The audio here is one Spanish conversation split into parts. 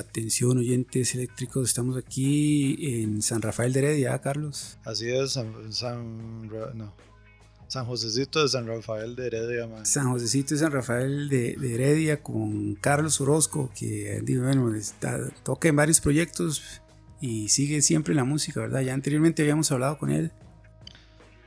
atención oyentes eléctricos, estamos aquí en San Rafael de Heredia, ¿ah, Carlos. Así es, San, San, no, San Josecito de San Rafael de Heredia. Man. San Josecito de San Rafael de, Heredia con Carlos Orozco, que bueno, está, toca en varios proyectos y sigue siempre la música, ¿verdad? Ya anteriormente habíamos hablado con él.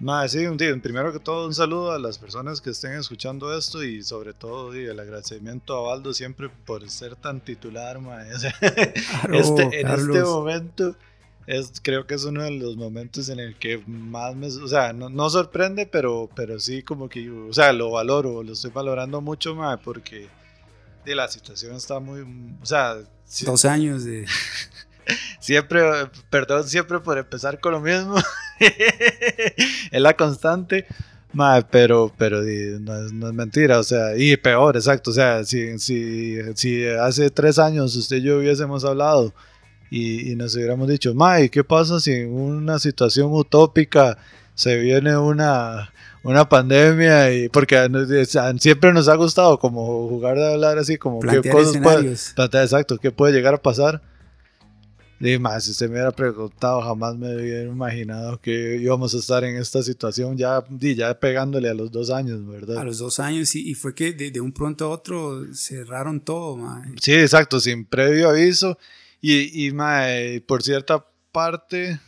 Más, sí, primero que todo un saludo a las personas que estén escuchando esto y sobre todo el agradecimiento a Baldo siempre por ser tan titular, ma. este, en este momento es, creo que es uno de los momentos en el que más me, o sea, no, sorprende, pero, pero sí como que, o sea, lo valoro, lo estoy valorando mucho, más porque de la situación está muy, o sea... Dos años de... siempre, perdón siempre por empezar con lo mismo. es la constante. pero, pero no, es, mentira, o sea, y peor, exacto, o sea, si, si, si hace tres años usted y yo hubiésemos hablado y, nos hubiéramos dicho, ma, qué pasa si en una situación utópica se viene una, una pandemia? y Porque siempre nos ha gustado como jugar de hablar así, como qué cosas puede, exacto, qué puede llegar a pasar más, si usted me hubiera preguntado, jamás me hubiera imaginado que íbamos a estar en esta situación ya, ya pegándole a los dos años, ¿verdad? A los dos años, y, y fue que de, un pronto a otro cerraron todo, mae. Sí, exacto, sin previo aviso. Y, y mae, por cierta parte,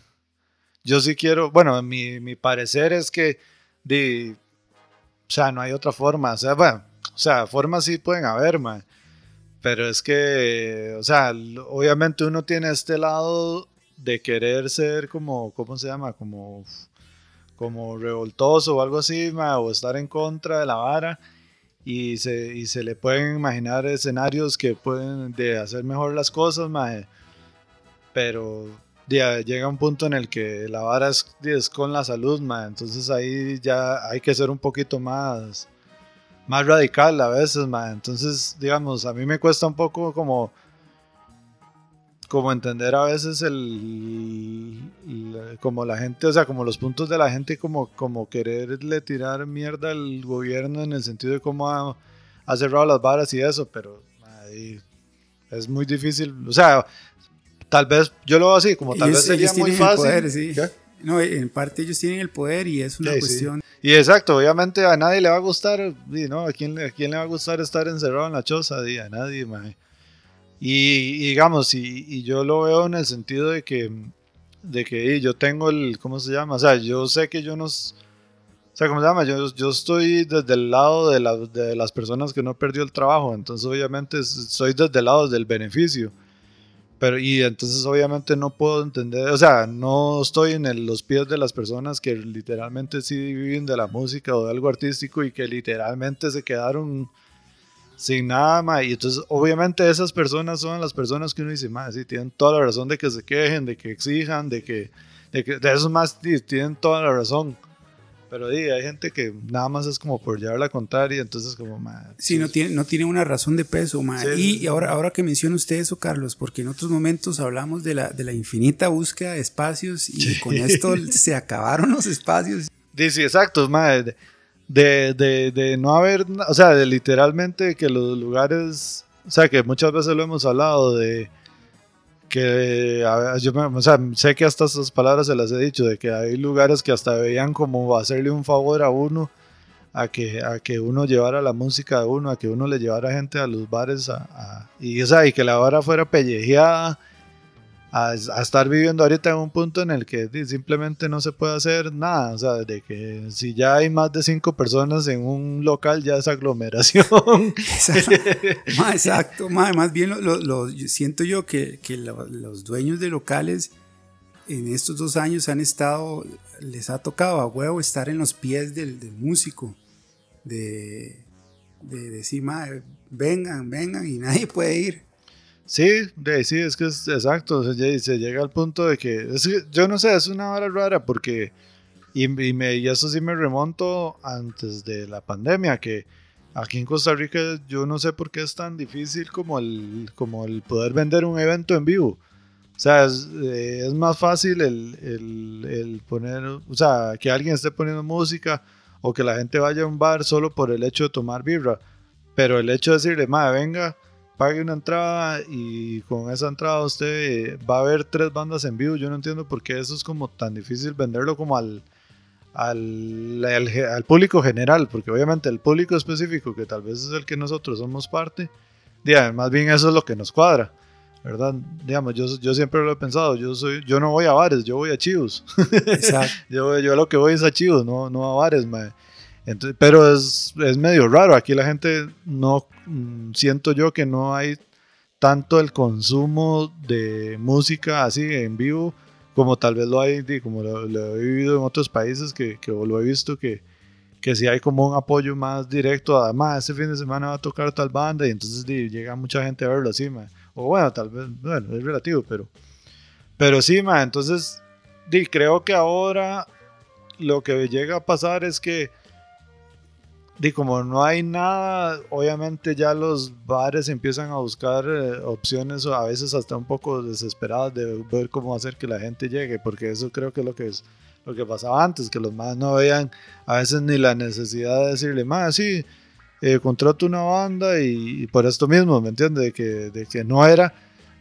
yo sí quiero, bueno, mi, mi parecer es que, de, o sea, no hay otra forma, o sea, bueno, o sea, formas sí pueden haber, mae pero es que, o sea, obviamente uno tiene este lado de querer ser como, ¿cómo se llama? Como, como revoltoso o algo así, o estar en contra de la vara. Y se, y se le pueden imaginar escenarios que pueden de hacer mejor las cosas, pero llega un punto en el que la vara es, es con la salud, entonces ahí ya hay que ser un poquito más más radical a veces, man. Entonces, digamos, a mí me cuesta un poco como como entender a veces el, como la gente, o sea, como los puntos de la gente como como quererle tirar mierda al gobierno en el sentido de cómo ha, cerrado las varas y eso, pero es muy difícil, o sea, tal vez yo lo veo así, como tal vez sería muy fácil. No, en parte ellos tienen el poder y es una cuestión y exacto, obviamente a nadie le va a gustar, ¿no? ¿A quién, ¿A quién le va a gustar estar encerrado en la choza? A nadie, Y, digamos, y, yo lo veo en el sentido de que, de que yo tengo el, ¿cómo se llama? O sea, yo sé que yo no... O sea, ¿cómo se llama? Yo, yo estoy desde el lado de, la, de las personas que no perdió el trabajo, entonces obviamente soy desde el lado del beneficio. Pero, y entonces obviamente no puedo entender, o sea, no estoy en los pies de las personas que literalmente sí viven de la música o de algo artístico y que literalmente se quedaron sin nada más. Y entonces obviamente esas personas son las personas que uno dice, más, sí, tienen toda la razón de que se quejen, de que exijan, de que, de que de esos más tienen toda la razón. Pero hay gente que nada más es como por llevar la contraria, entonces como... sí, no tiene, no tiene una razón de peso. y, ahora, ahora que menciona usted eso, Carlos, porque en otros momentos hablamos de la, de la infinita búsqueda de espacios y con esto se acabaron los espacios. Sí, exacto, madre. De, de, de, no haber, o sea, de literalmente que los lugares, o sea, que muchas veces lo hemos hablado de que yo sé que hasta esas palabras se las he dicho, de que hay lugares que hasta veían como hacerle un favor a uno, a que, a que uno llevara la música de uno, a que uno le llevara gente a los bares, a, y, o y que la vara fuera pellejeada a, estar viviendo ahorita en un punto en el que simplemente no se puede hacer nada. O sea, de que si ya hay más de cinco personas en un local, ya es aglomeración. Exacto, más, bien lo, siento yo que, que los dueños de locales en estos dos años han estado, les ha tocado a huevo estar en los pies del, músico, de, de decir, vengan, vengan y nadie puede ir. Sí, sí, es que es exacto. Se, llega al punto de que, yo no sé, es una hora rara porque, y, me, y eso sí me remonto antes de la pandemia, que aquí en Costa Rica yo no sé por qué es tan difícil como el, como el poder vender un evento en vivo. O sea, es, eh, es más fácil el, el, el, poner, o sea, que alguien esté poniendo música o que la gente vaya a un bar solo por el hecho de tomar birra. Pero el hecho de decirle, madre, venga, pague una entrada y con esa entrada usted va a ver tres bandas en vivo. Yo no entiendo por qué eso es como tan difícil venderlo como al, al, al, público general, porque obviamente el público específico, que tal vez es el que nosotros somos parte, más bien eso es lo que nos cuadra. ¿verdad? Digamos, yo, yo siempre lo he pensado, yo, soy, yo no voy a bares, yo voy a chivos. yo, yo lo que voy es a chivos, no, no a bares, Entonces, pero es, es, medio raro, aquí la gente no, mm, siento yo que no hay tanto el consumo de música así en vivo como tal vez lo hay, como lo, he vivido en otros países que, que lo he visto que, que si hay como un apoyo más directo, además ese fin de semana va a tocar tal banda y entonces llega mucha gente a verlo así, o bueno, tal vez, bueno, es relativo, pero, pero sí, ma, entonces di, creo que ahora lo que llega a pasar es que, di, como no hay nada, obviamente ya los bares empiezan a buscar eh, opciones, a veces hasta un poco desesperadas de ver cómo hacer que la gente llegue, porque eso creo que es lo que es lo que pasaba antes, que los más no veían a veces ni la necesidad de decirle, más sí, eh, contrato una banda y, por esto mismo, ¿me entiendes? De que, de que no era,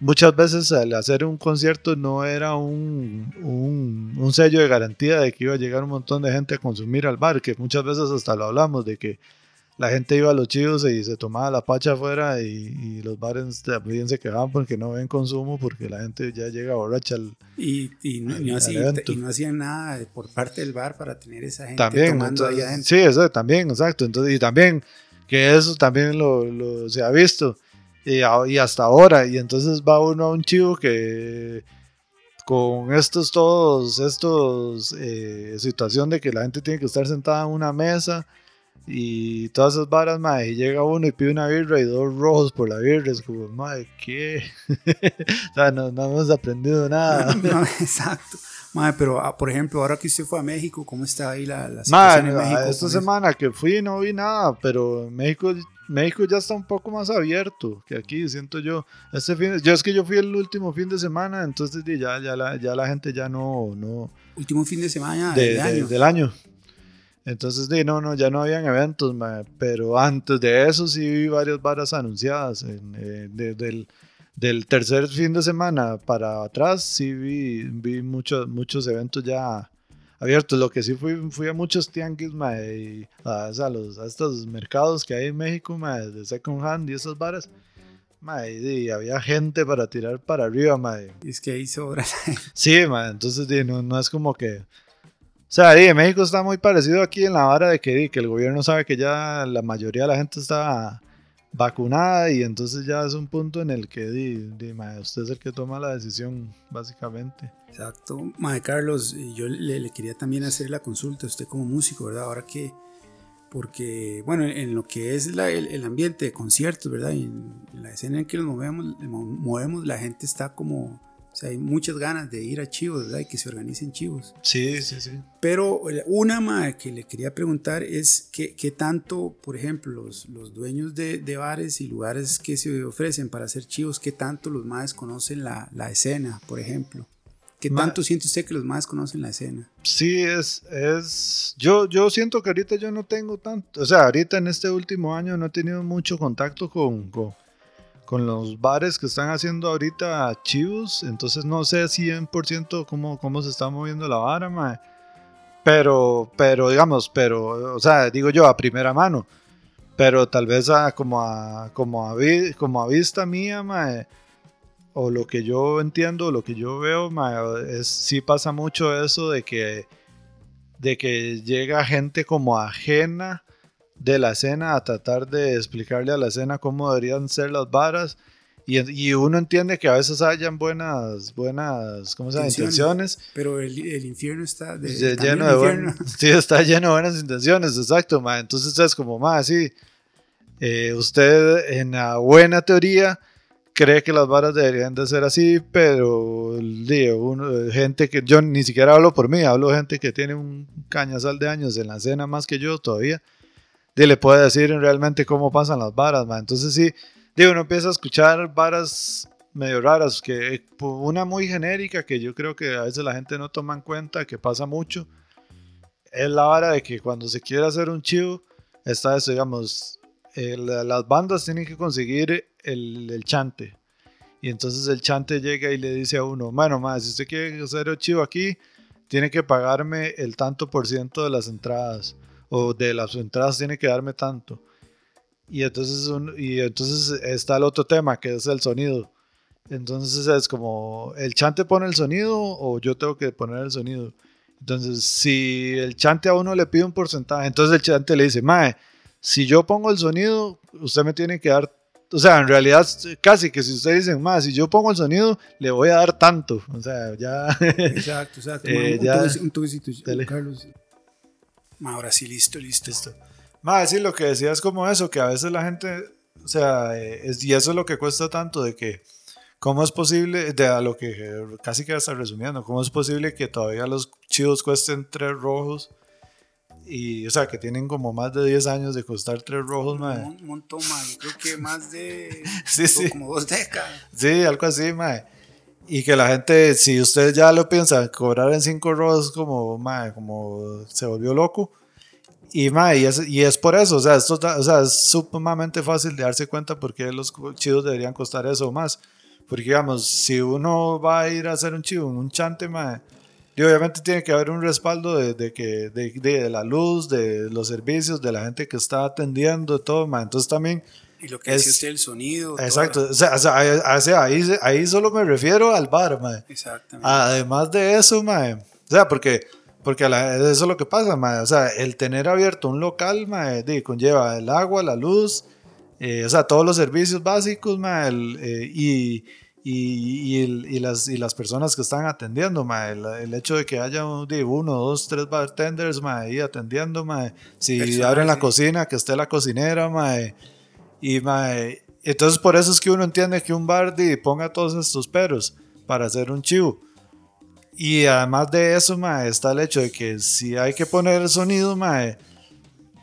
muchas veces al hacer un concierto no era un, un, un, sello de garantía de que iba a llegar un montón de gente a consumir al bar, que muchas veces hasta lo hablamos, de que la gente iba a los chivos y se tomaba la pacha afuera y, los bares también se quedaban porque no ven consumo porque la gente ya llega borracha al, y, y, no, y no hacían nada por parte del bar para tener esa gente también, tomando ahí adentro. Sí, eso también, exacto. Entonces, y también que eso también lo, lo se ha visto y, y, hasta ahora. Y entonces va uno a un chivo que con estos todos, estos eh, situación de que la gente tiene que estar sentada en una mesa y todas esas varas, madre, y llega uno y pide una birra y dos rojos por la birra, es como, madre, ¿qué? o sea, no, no, hemos aprendido nada. exacto. Madre, pero ah, por ejemplo, ahora que usted fue a México, ¿cómo está ahí la, la situación en México? Esta semana que fui no vi nada, pero México, México ya está un poco más abierto que aquí, siento yo. Este fin, yo es que yo fui el último fin de semana, entonces ya, ya, la, ya la gente ya no... no último fin de semana del año. Del año. Entonces, de, no, no, ya no habían eventos, pero antes de eso sí vi varias varas anunciadas. En, eh, del, del, tercer fin de semana para atrás sí vi, vi muchos, muchos eventos ya abiertos. Lo que sí fui, fui a muchos tianguis, y a, los, a estos mercados que hay en México, de second hand y esas varas. y había gente para tirar para arriba, Y es que ahí sobra. sí, entonces no, no es como que o sea, México está muy parecido aquí en la vara de que, que el gobierno sabe que ya la mayoría de la gente está vacunada y entonces ya es un punto en el que di, usted es el que toma la decisión, básicamente. Exacto. Mae Carlos, yo le, quería también hacer la consulta, usted como músico, ¿verdad? Ahora que, porque, bueno, en lo que es el, ambiente de conciertos, ¿verdad? Y en, la escena en que nos movemos, movemos, la gente está como o sea, hay muchas ganas de ir a chivos, ¿verdad? Y que se organicen chivos. Sí, sí, sí. Pero una más que le quería preguntar es qué, qué tanto, por ejemplo, los, los dueños de, de, bares y lugares que se ofrecen para hacer chivos, qué tanto los más conocen la, la escena, por ejemplo. ¿Qué tanto siente usted que los más conocen la escena? Sí, es, es, yo, yo siento que ahorita yo no tengo tanto, o sea, ahorita en este último año no he tenido mucho contacto con, con con los bares que están haciendo ahorita chivos, entonces no sé 100% cómo, cómo se está moviendo la vara. Pero, pero digamos, pero, o sea, digo yo a primera mano, pero tal vez a, como, a, como, a, como a vista mía, o lo que yo entiendo, lo que yo veo, mae, es, sí pasa mucho eso de que, de que llega gente como ajena de la escena a tratar de explicarle a la escena cómo deberían ser las varas. Y, y, uno entiende que a veces hayan buenas, buenas, ¿cómo se llama? Intenciones. Pero el, el infierno está de, lleno de sí, está lleno de buenas intenciones, exacto, ma. Entonces es como, más sí, eh, usted en la buena teoría cree que las varas deberían de ser así, pero digo, uno, gente que yo ni siquiera hablo por mí, hablo de gente que tiene un cañazal de años en la escena más que yo todavía de le puede decir realmente cómo pasan las varas, man. Entonces sí, digo, uno empieza a escuchar varas medio raras, que una muy genérica que yo creo que a veces la gente no toma en cuenta, que pasa mucho, es la vara de que cuando se quiere hacer un chivo, está eso, digamos, las bandas tienen que conseguir el, el chante. Y entonces el chante llega y le dice a uno, bueno, más, si usted quiere hacer el chivo aquí, tiene que pagarme el tanto por ciento de las entradas. O de las entradas tiene que darme tanto. Y entonces, y entonces está el otro tema, que es el sonido. Entonces es como, ¿el chante pone el sonido o yo tengo que poner el sonido? Entonces, si el chante a uno le pide un porcentaje, entonces el chante le dice, Mae, si yo pongo el sonido, usted me tiene que dar o sea, en realidad, casi que si ustedes dicen más, si yo pongo el sonido, le voy a dar tanto. O sea, ya. Exacto, exacto. Eh, un, ya, un toquecito, Carlos. Ahora sí, listo, listo. listo. Más, sí, lo que decía es como eso, que a veces la gente. O sea, eh, es, y eso es lo que cuesta tanto de que. ¿Cómo es posible, de a lo que casi que está resumiendo, cómo es posible que todavía los chivos cuesten tres rojos? Y, o sea, que tienen como más de 10 años de costar tres rojos, mae. Un montón, mae. Creo que más de. sí, sí. Como dos décadas. Sí, algo así, mae. Y que la gente, si usted ya lo piensa, cobrar en cinco rojos, como, mae, como se volvió loco. Y, mae, y, es, y es por eso, o sea, esto, o sea, es sumamente fácil de darse cuenta porque los chidos deberían costar eso o más. Porque, digamos, si uno va a ir a hacer un chivo, un chante, mae y obviamente tiene que haber un respaldo de, de que, de, de, la luz, de los servicios, de la gente que está atendiendo, todo, ma. Entonces también... Y lo que es, usted, el sonido. Exacto. O sea, o sea, ahí, ahí solo me refiero al bar, ma. Exactamente. Además de eso, ma. O sea, porque, porque eso es lo que pasa, ma. O sea, el tener abierto un local, ma, conlleva el agua, la luz, eh, o sea, todos los servicios básicos, ma, el, eh, y y, y, las, y las personas que están atendiendo, ma, el, hecho de que haya uno, dos, tres bartenders ma, ahí atendiendo, ma, si abren la cocina, que esté la cocinera, ma, y ma, entonces por eso es que uno entiende que un bar ponga todos estos peros para hacer un chivo. Y además de eso, ma, está el hecho de que si hay que poner el sonido, ma,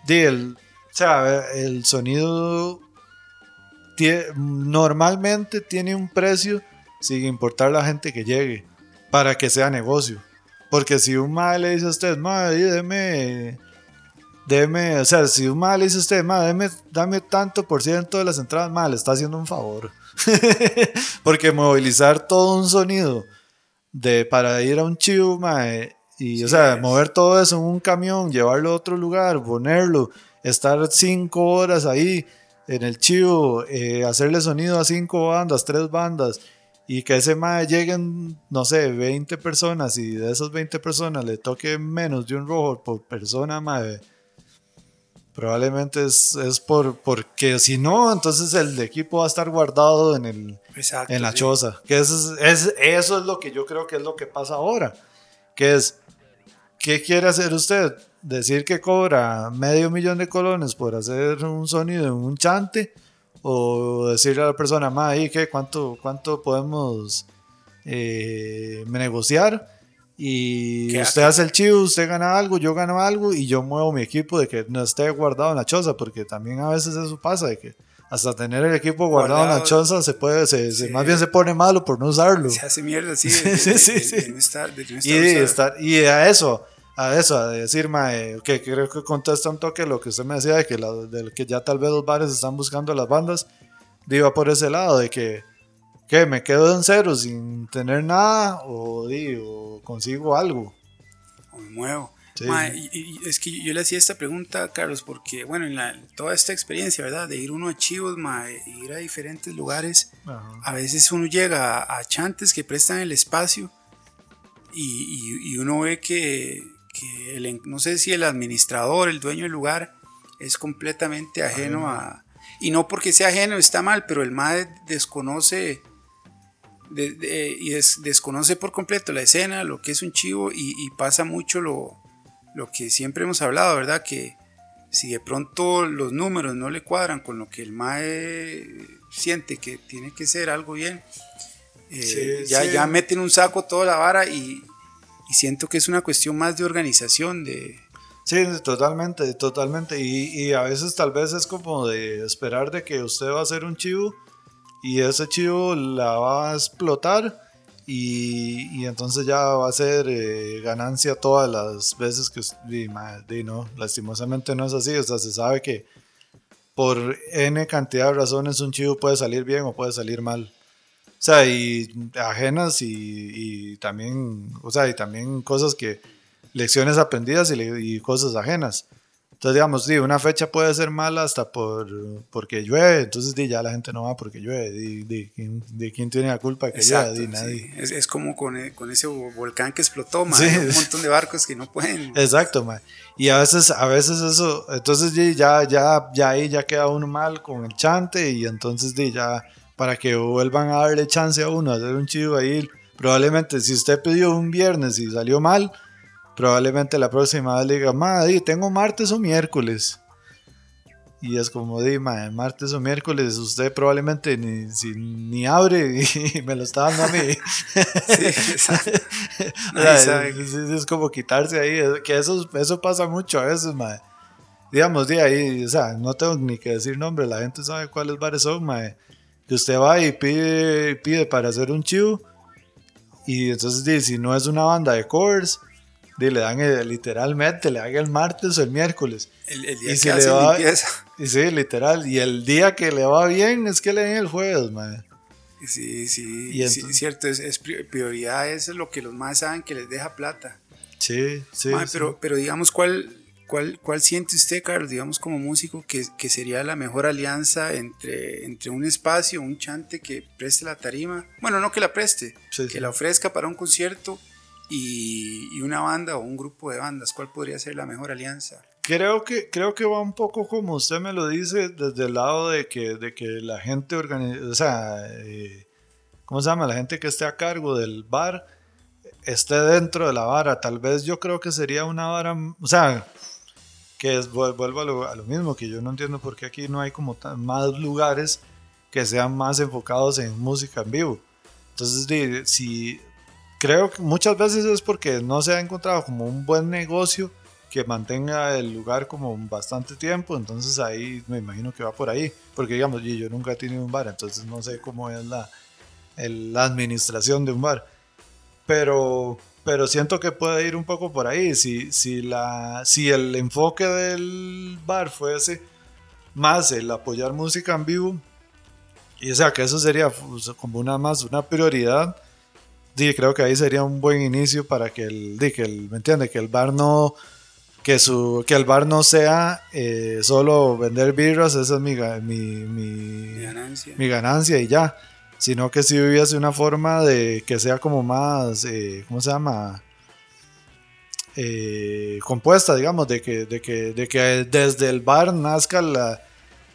el, o sea, el sonido normalmente tiene un precio sin importar la gente que llegue para que sea negocio. Porque si un mal le dice a usted, madre, deme, deme, o sea, si un mal le dice usted, madre, dame, tanto por ciento de las entradas, mal, le está haciendo un favor. Porque movilizar todo un sonido de, para ir a un chivo, madre, y, o sea, mover todo eso en un camión, llevarlo a otro lugar, ponerlo, estar cinco horas ahí en el chivo, eh, hacerle sonido a cinco bandas, tres bandas, y que ese mae lleguen, no sé, 20 personas y de esas 20 personas le toque menos de un rojo por persona, mae. Probablemente es, es por, porque si no, entonces el equipo va a estar guardado en, el, en la choza. Que es, es, eso es lo que yo creo que es lo que pasa ahora. Que es, ¿qué quiere hacer usted? decir que cobra medio millón de colones por hacer un sonido en un chante o decirle a la persona, ma, ¿qué? ¿Cuánto, cuánto podemos eh, negociar? Y usted hace el chivo, usted gana algo, yo gano algo y yo muevo mi equipo de que no esté guardado en la choza, porque también a veces eso pasa, de que hasta tener el equipo guardado, en la choza se puede, se, más bien se pone malo por no usarlo. Se hace mierda, sí. sí, sí, sí. y, estar, y a eso, a eso, a decir, mae, que creo que contesta un toque lo que usted me decía de que, la, de que ya tal vez los bares están buscando las bandas, iba por ese lado, de que, que me quedo en cero sin tener nada o, digo, consigo algo. O me muevo. y, es que yo le hacía esta pregunta, Carlos, porque, bueno, en la, toda esta experiencia, ¿verdad? De ir uno a chivos, mae, ir a diferentes lugares, a veces uno llega a, a, chantes que prestan el espacio y, y uno ve que, que el, no sé si el administrador, el dueño del lugar, es completamente ajeno a... Y no porque sea ajeno está mal, pero el MAD desconoce y desconoce por completo la escena, lo que es un chivo y, pasa mucho lo, lo, que siempre hemos hablado, ¿verdad? Que si de pronto los números no le cuadran con lo que el MAE siente que tiene que ser algo bien, eh, ya, ya meten un saco toda la vara y, y siento que es una cuestión más de organización, de... Sí, totalmente, totalmente. Y, y, a veces tal vez es como de esperar de que usted va a hacer un chivo y ese chivo la va a explotar y, y entonces ya va a ser eh, ganancia todas las veces que... Y, no, lastimosamente no es así. O sea, se sabe que por N cantidad de razones un chivo puede salir bien o puede salir mal. O sea, y ajenas y, también, o sea, y también cosas que, lecciones aprendidas y, cosas ajenas. Entonces, digamos, sí, una fecha puede ser mala hasta por, porque llueve, entonces di, ya la gente no va porque llueve. Di, ¿De quién tiene la culpa de que llueve? nadie. Es, es, como con, eh, con, ese volcán que explotó, man, un montón de barcos que no pueden. Exacto, man. Y a veces, a veces eso, entonces ya, ya, ya ahí ya queda uno mal con el chante y entonces ya para que vuelvan a darle chance a uno a hacer un chivo ahí. Probablemente si usted pidió un viernes y salió mal, probablemente la próxima vez le diga, madre, tengo martes o miércoles. Y es como, di, martes o miércoles, usted probablemente ni, ni abre y me lo está dando a mí. sí, es, como quitarse ahí, que eso, eso pasa mucho a veces, madre. Digamos, de ahí, o sea, no tengo ni que decir nombre, la gente sabe cuáles bares son, madre usted va y pide, pide para hacer un chivo y entonces dice, si no es una banda de covers, le dan literalmente, le dan el martes o el miércoles. El, día y que le va, Y sí, literal. Y el día que le va bien es que le den el jueves, man. Sí, sí, sí, cierto, es, prioridad, eso es lo que los más saben que les deja plata. Sí, sí. Pero, pero digamos, ¿cuál, ¿Cuál, ¿Cuál, siente usted, Carlos, digamos como músico, que, que, sería la mejor alianza entre, entre un espacio, un chante que preste la tarima? Bueno, no que la preste, que la ofrezca para un concierto y, una banda o un grupo de bandas. ¿Cuál podría ser la mejor alianza? Creo que, creo que va un poco como usted me lo dice, desde el lado de que, de que la gente organiza, o sea, eh, ¿cómo se llama? La gente que esté a cargo del bar esté dentro de la vara. Tal vez yo creo que sería una vara, o sea, que es, vuelvo a lo, a lo, mismo, que yo no entiendo por qué aquí no hay como más lugares que sean más enfocados en música en vivo. Entonces, si creo que muchas veces es porque no se ha encontrado como un buen negocio que mantenga el lugar como bastante tiempo, entonces ahí me imagino que va por ahí, porque digamos, yo nunca he tenido un bar, entonces no sé cómo es la, la administración de un bar, pero pero siento que puede ir un poco por ahí. Si, si, la, si el enfoque del bar fuese más el apoyar música en vivo, y o sea que eso sería pues, como una más una prioridad, sí, creo que ahí sería un buen inicio para que el, que el ¿me entiende? Que el bar no que su que el bar no sea eh, solo vender birras, esa es mi, mi, mi, ganancia. mi ganancia y ya sino que si viviese una forma de que sea como más, eh, ¿cómo se llama? Eh, compuesta, digamos, de que, de, que, de que desde el bar nazca la,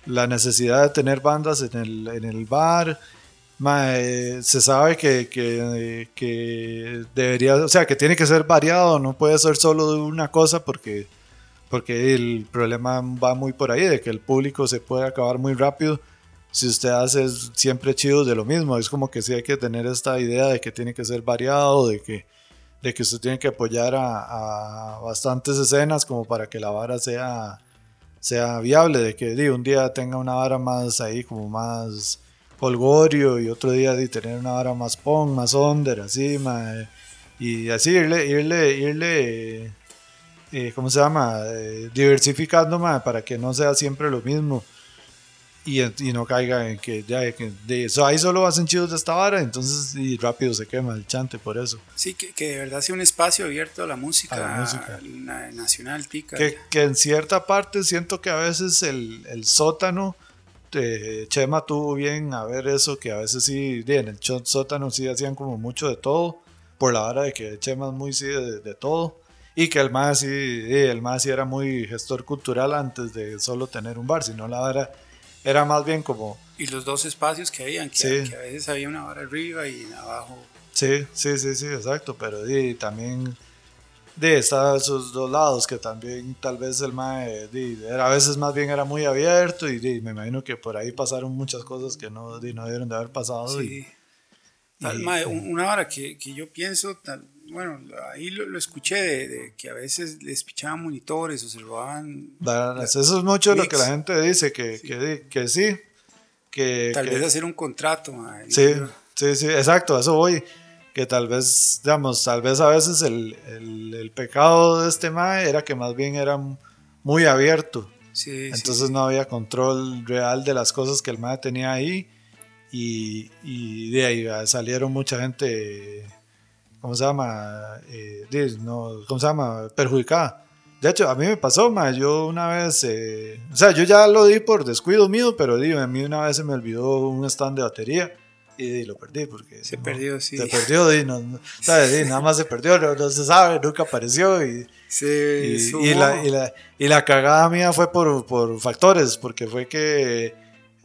la necesidad de tener bandas en el, en el bar. Eh, se sabe que, que, debería, o sea, que tiene que ser variado, no puede ser solo de una cosa porque, porque el problema va muy por ahí, de que el público se puede acabar muy rápido. Si usted hace siempre chido de lo mismo, es como que sí hay que tener esta idea de que tiene que ser variado, de que, de que usted tiene que apoyar a, bastantes escenas como para que la vara sea, sea viable, de que un día tenga una vara más ahí como más holgorio y otro día de tener una vara más punk, más under, así, y así irle, irle, irle, eh, ¿cómo se llama? Eh, diversificando para que no sea siempre lo mismo y, y, no caiga en que ya que de eso ahí solo hacen chidos de esta vara entonces y rápido se quema el chante por eso sí que, que de verdad sea un espacio abierto a la música, a la música. nacional tica que, que, en cierta parte siento que a veces el, el sótano de Chema tuvo bien a ver eso que a veces sí en el sótano sí hacían como mucho de todo por la vara de que Chema es muy sí de, de todo y que el más sí, el más sí era muy gestor cultural antes de solo tener un bar, sino la vara era más bien como... Y los dos espacios que habían, que, a veces había una hora arriba y abajo. Sí, sí, sí, sí, exacto, pero y, también de estar esos dos lados que también tal vez el mae era, a veces más bien era muy abierto y, me imagino que por ahí pasaron muchas cosas que no, no debieron de haber pasado. Sí. una hora que, que, yo pienso, tal, bueno, ahí lo, escuché de, que a veces les pichaban monitores o se robaban. eso es mucho lo que la gente dice, que sí, que, que sí. Que, tal vez hacer un contrato. sí, sí, sí, exacto, eso voy. Que tal vez, digamos, tal vez a veces el, el, el pecado de este MAE era que más bien era muy abierto. Sí, Entonces no había control real de las cosas que el MAE tenía ahí. Y, y de ahí ah, salieron mucha gente, ¿cómo se llama? Eh, no, ¿Cómo se llama? Perjudicada. De hecho, a mí me pasó, ma, yo una vez, eh, o sea, yo ya lo di por descuido mío, pero digo, a mí una vez se me olvidó un stand de batería y, lo perdí porque... Se no, perdió, sí. Se perdió, di, no, no, ¿sabes? Di, nada más se perdió, no, no se sabe, nunca apareció y... Sí, Y, y la, y, la, y la cagada mía fue por, por factores, porque fue que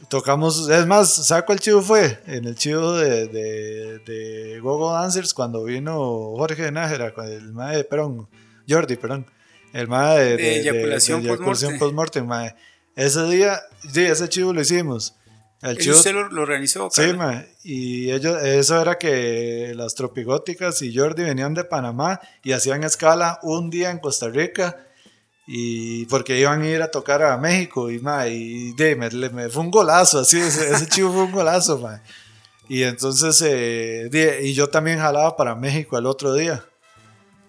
tocamos, es más, ¿sabe cuál chivo fue? En el chivo de, de, de Gogo Dancers cuando vino Jorge Nájera, con el mae de Perón, Jordi, perdón, el mae de, De eyaculación eyaculación postmortem. mae. Ese día, sí, ese chivo lo hicimos. El ¿Eso usted lo, lo organizó? Sí, ma, y ellos, eso era que las tropigóticas y Jordi venían de Panamá y hacían escala un día en Costa Rica y porque iban a ir a tocar a México y, ma, y de, me, me- fue un golazo, así, ese, ese chivo fue un golazo, ma. Y entonces, eh, de- y yo también jalaba para México el otro día.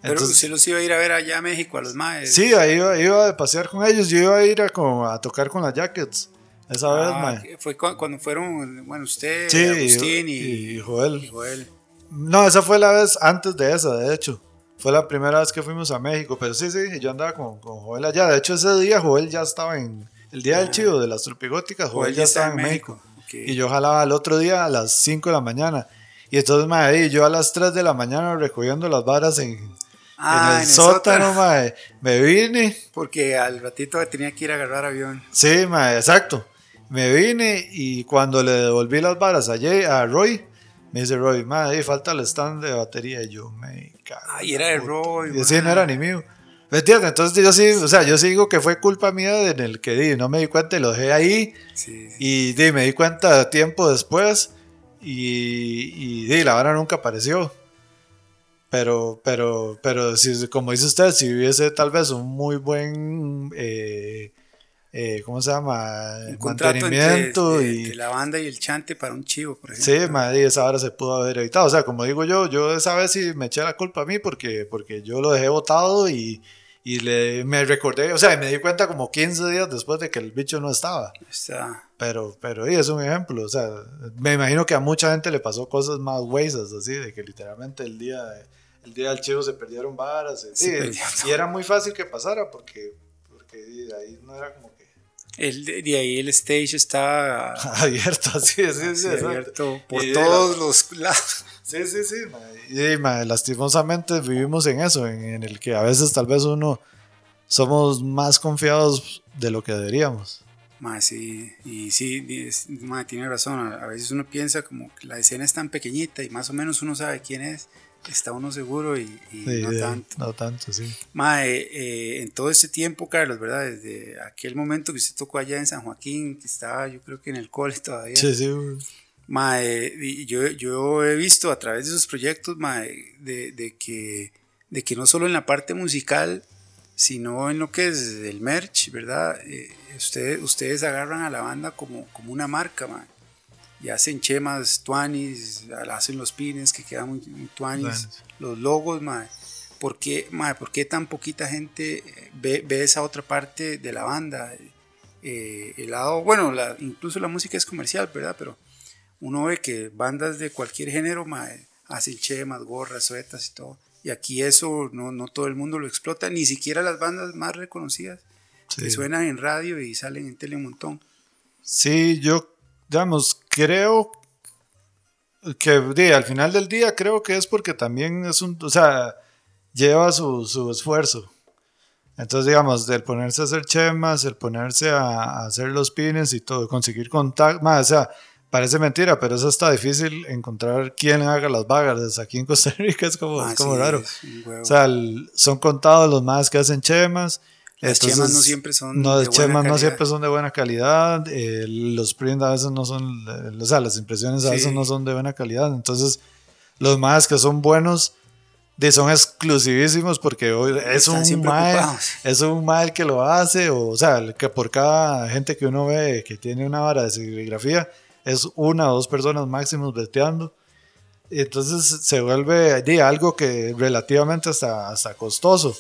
Pero Entonces, usted los iba a ir a ver allá a México, a los maes. sí, ahí iba, iba a pasear con ellos, yo iba a ir a, como a tocar con las Jackets esa vez, Ah, ma. que Fue cu- cuando fueron, bueno, usted, Sí, Agustín y, y Joel. y Joel. No, esa fue la vez antes de esa, de hecho. Fue la primera vez que fuimos a México, pero sí, sí, yo andaba con, con Joel allá. De hecho, ese día Joel ya estaba en... El día del chivo de las tropigóticas, Joel, ya estaba en México. Ok. Y yo jalaba el otro día a las 5 de la mañana. Y entonces, mae, yo a las 3 de la mañana recogiendo las varas en, Ah, en el sótano, mae. Me vine, Porque al ratito tenía que ir a agarrar avión. sí, mae, exacto. Me vine y cuando le devolví las varas a, Jay- a Roy, me dice Roy, mae, falta el stand de batería. Y yo, me cago. Ay, era de puta". Roy, Y sí, no era ni mío. ¿Me entiendes? Entonces yo sí, o sea, yo sí digo que fue culpa mía en el que di, no me di cuenta y lo dejé ahí. Sí, sí. Y di, me di cuenta tiempo después y, y di, la vara nunca apareció. Pero, pero, pero, si, como dice usted, si hubiese tal vez un muy buen, eh, eh, ¿cómo se llama? Un entre, Mantenimiento de- y... la banda y el chante para un chivo, por ejemplo. Sí, madre, esa hora se pudo haber evitado. O sea, como digo yo, yo esa vez sí me eché la culpa a mí porque, porque yo lo dejé botado y, y le, me recordé, o sea, me di cuenta como 15 días después de que el bicho no estaba. Está, Pero, pero y es un ejemplo, o sea, me imagino que a mucha gente le pasó cosas más huesas, así, de que literalmente el día, el día del chivo se perdieron varas. Se sí, y era muy fácil que pasara porque, porque ahí no era como el, de ahí el stage está abierto, así, sí, sí, exacto. abierto por Y todos los lados. Sí, sí, sí. Y ma, lastimosamente vivimos en eso, en, en el que a veces tal vez uno somos más confiados de lo que deberíamos. Ma, sí, y sí, tiene razón. A, a veces uno piensa como que la escena es tan pequeñita y más o menos uno sabe quién es, está uno seguro y, y Sí, no de- tanto. no tanto, sí. Ma, eh, eh, en todo este tiempo, Carlos, ¿verdad? Desde aquel momento que usted tocó allá en San Joaquín, que estaba yo creo que en el cole todavía. Sí, sí. eh, yo, yo he visto a través de esos proyectos ma, eh, de, de que, de que no solo en la parte musical, sino en lo que es el merch, ¿verdad? Eh, ustedes, ustedes agarran a la banda como, como una marca, ma, y hacen chemas, tuanis, hacen los pines que quedan muy, muy tuanis, los logos, ma. ¿Por qué, ma, ¿Por qué tan poquita gente eh, ve, ve esa otra parte de la banda? Eh, el lado, bueno, la- incluso la música es comercial, ¿verdad? Pero uno ve que bandas de cualquier género ma, hacen chemas, gorras, suetas y todo. Y aquí eso no, no todo el mundo lo explota, ni siquiera las bandas más reconocidas que suenan en radio y salen en tele un montón. Sí, yo, digamos, creo que al final del día creo que es porque también es un, o sea, lleva su, su esfuerzo. Entonces, digamos, del ponerse a hacer chemas, el ponerse a, a hacer los pines y todo, conseguir contacto, más, o sea, parece mentira, pero eso está difícil encontrar quién haga las vagas. Aquí en Costa Rica es como, Ah, es como sí, raro. es. O sea, el- son contados los más que hacen chemas. Las chemas entonces, no siempre son No, las chemas no calidad. siempre son de buena calidad. eh, los prints a veces no son. eh, O sea, las impresiones a Sí. veces no son de buena calidad. Entonces, los más que son buenos. de- son exclusivísimos porque hoy es Están un ocupados. es un mae el que lo hace o, o sea que por cada gente que uno ve que tiene una vara de serigrafía es una o dos personas máximos veteando entonces se vuelve de algo que relativamente hasta, hasta costoso.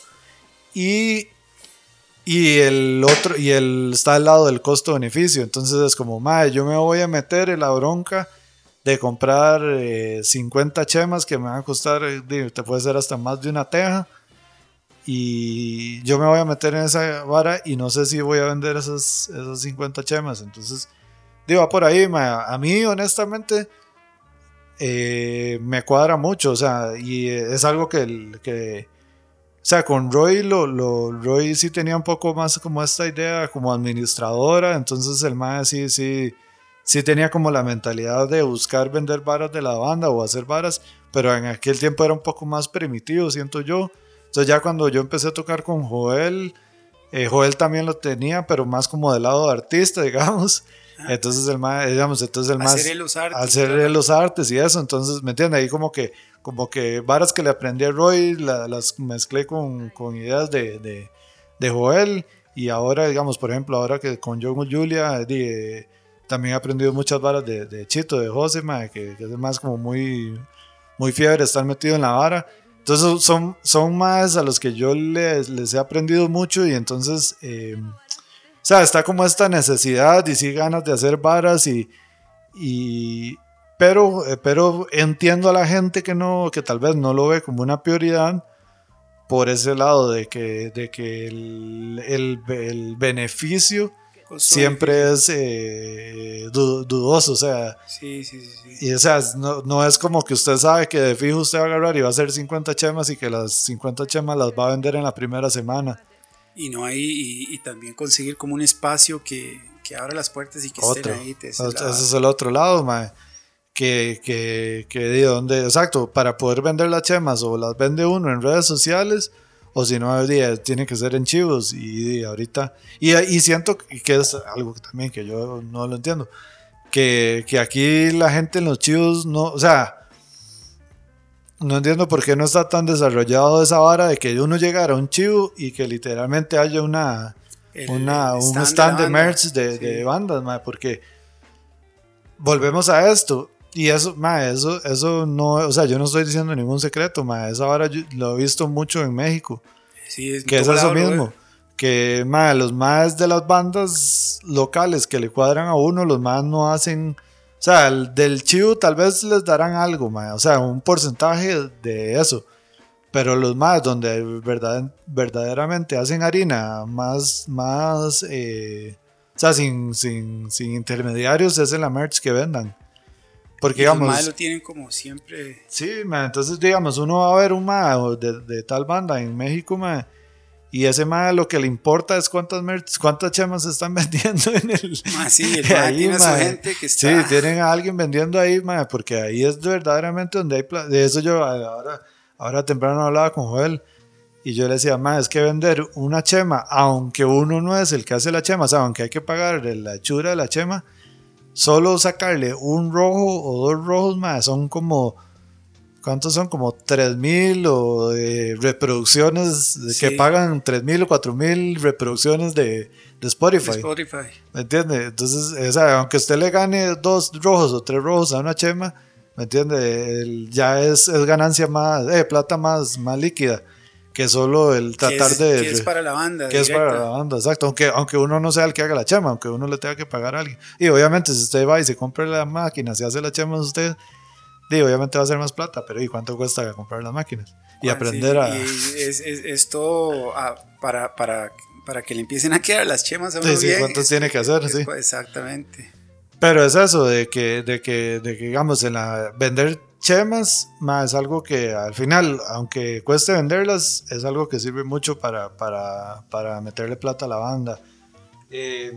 Y Y el otro, y el está al lado del costo-beneficio. Entonces es como, madre, yo me voy a meter en la bronca de comprar 50 eh, chemas que me van a costar, eh, te puede ser hasta más de una teja. Y yo me voy a meter en esa vara y no sé si voy a vender esas, esas 50 chemas. Entonces, digo, por ahí, a mí honestamente eh, me cuadra mucho, o sea, y es algo que, que o sea, con Roy, lo, lo, Roy sí tenía un poco más como esta idea como administradora, entonces el mae sí, sí, sí tenía como la mentalidad de buscar vender varas de la banda o hacer varas, pero en aquel tiempo era un poco más primitivo, siento yo. Entonces ya cuando yo empecé a tocar con Joel, eh, Joel también lo tenía, pero más como del lado de artista, digamos. Ah. Entonces el más, digamos, entonces el más... Hacer los artes. Hacer los artes y eso, entonces, ¿me entiendes? Ahí como que como que varas que le aprendí a Roy, las mezclé con, con ideas de, de, de, Joel. Y ahora, digamos, por ejemplo, ahora que con John Julia, también he aprendido muchas varas de, de Chito, de José, que, que, es más como muy, muy fiebre estar metido en la vara. Entonces son, son más a los que yo les, les he aprendido mucho y entonces, eh, o sea, está como esta necesidad y sí ganas de hacer varas y, y, pero, eh, pero entiendo a la gente que, no, que tal vez no lo ve como una prioridad por ese lado de que, de que el, el, beneficio siempre es eh, dudoso, o sea, sí, sí, sí, y o sea, no, no, es como que usted sabe que de fijo usted va a agarrar y va a hacer 50 chemas y que las 50 chemas las va a vender en la primera semana. Y no hay, y, también conseguir como un espacio que, que abra las puertas y que estén ahí. Ese es el otro lado, mae que, que, que de dónde, exacto, para poder vender las chemas o las vende uno en redes sociales o si no, tiene que ser en chivos y, ahorita, y, y, siento que es algo también que yo no lo entiendo, que, que aquí la gente en los chivos no, o sea, no entiendo por qué no está tan desarrollado esa vara de que uno llegara a un chivo y que literalmente haya una, una un stand de, merch de, de bandas, porque volvemos a esto. Y eso, ma, eso, eso no, o sea, yo no estoy diciendo ningún secreto, ma, eso ahora lo he visto mucho en México. Sí, es que es eso mismo. Que, ma, los más de las bandas locales que le cuadran a uno, los más no hacen, o sea, del chivo tal vez les darán algo, ma, o sea, un porcentaje de eso. Pero los más donde verdad, verdaderamente hacen harina, más, más, eh, o sea, sin, sin, sin intermediarios, es en la merch que vendan. Porque digamos. Los lo tienen como siempre. Sí, entonces digamos, uno va a ver un ma de, de, tal banda en México, ma, y ese ma lo que le importa es cuántas cuántas chemas se están vendiendo en el. Ma, sí, el ahí, tiene su gente que está. Sí, tienen a alguien vendiendo ahí, ma, porque ahí es verdaderamente donde hay. De eso yo ahora, ahora temprano hablaba con Joel. Y yo le decía, ma, es que vender una chema, aunque uno no es el que hace la chema, o sea, aunque hay que pagar la hechura de la chema, solo sacarle un rojo o dos rojos más son como ¿cuántos son? como 3000 o de reproducciones que pagan 3000 o 4000 reproducciones de, de Spotify. Spotify. ¿Me entiende? Entonces, aunque usted le gane dos rojos o tres rojos a una chema, ¿me entiende? ya es, es ganancia más, eh, plata más, más líquida que solo el tratar de... Que es para la banda. Que es para la banda, exacto. Aunque, aunque uno no sea el que haga la chama, aunque uno le tenga que pagar a alguien. Y obviamente si usted va y se compra la máquina, se hace la chama usted, digo, obviamente va a ser más plata, pero ¿y cuánto cuesta comprar las máquinas? Y aprender a... Y es, es, esto para, para, para que le empiecen a quedar las chemas a uno sí, sí, ¿cuántos tiene que hacer? sí. Exactamente. Pero es eso, de que, de que, de que digamos, en la, vender chemas, más es algo que al final, aunque cueste venderlas, es algo que sirve mucho para, para, para meterle plata a la banda. Eh,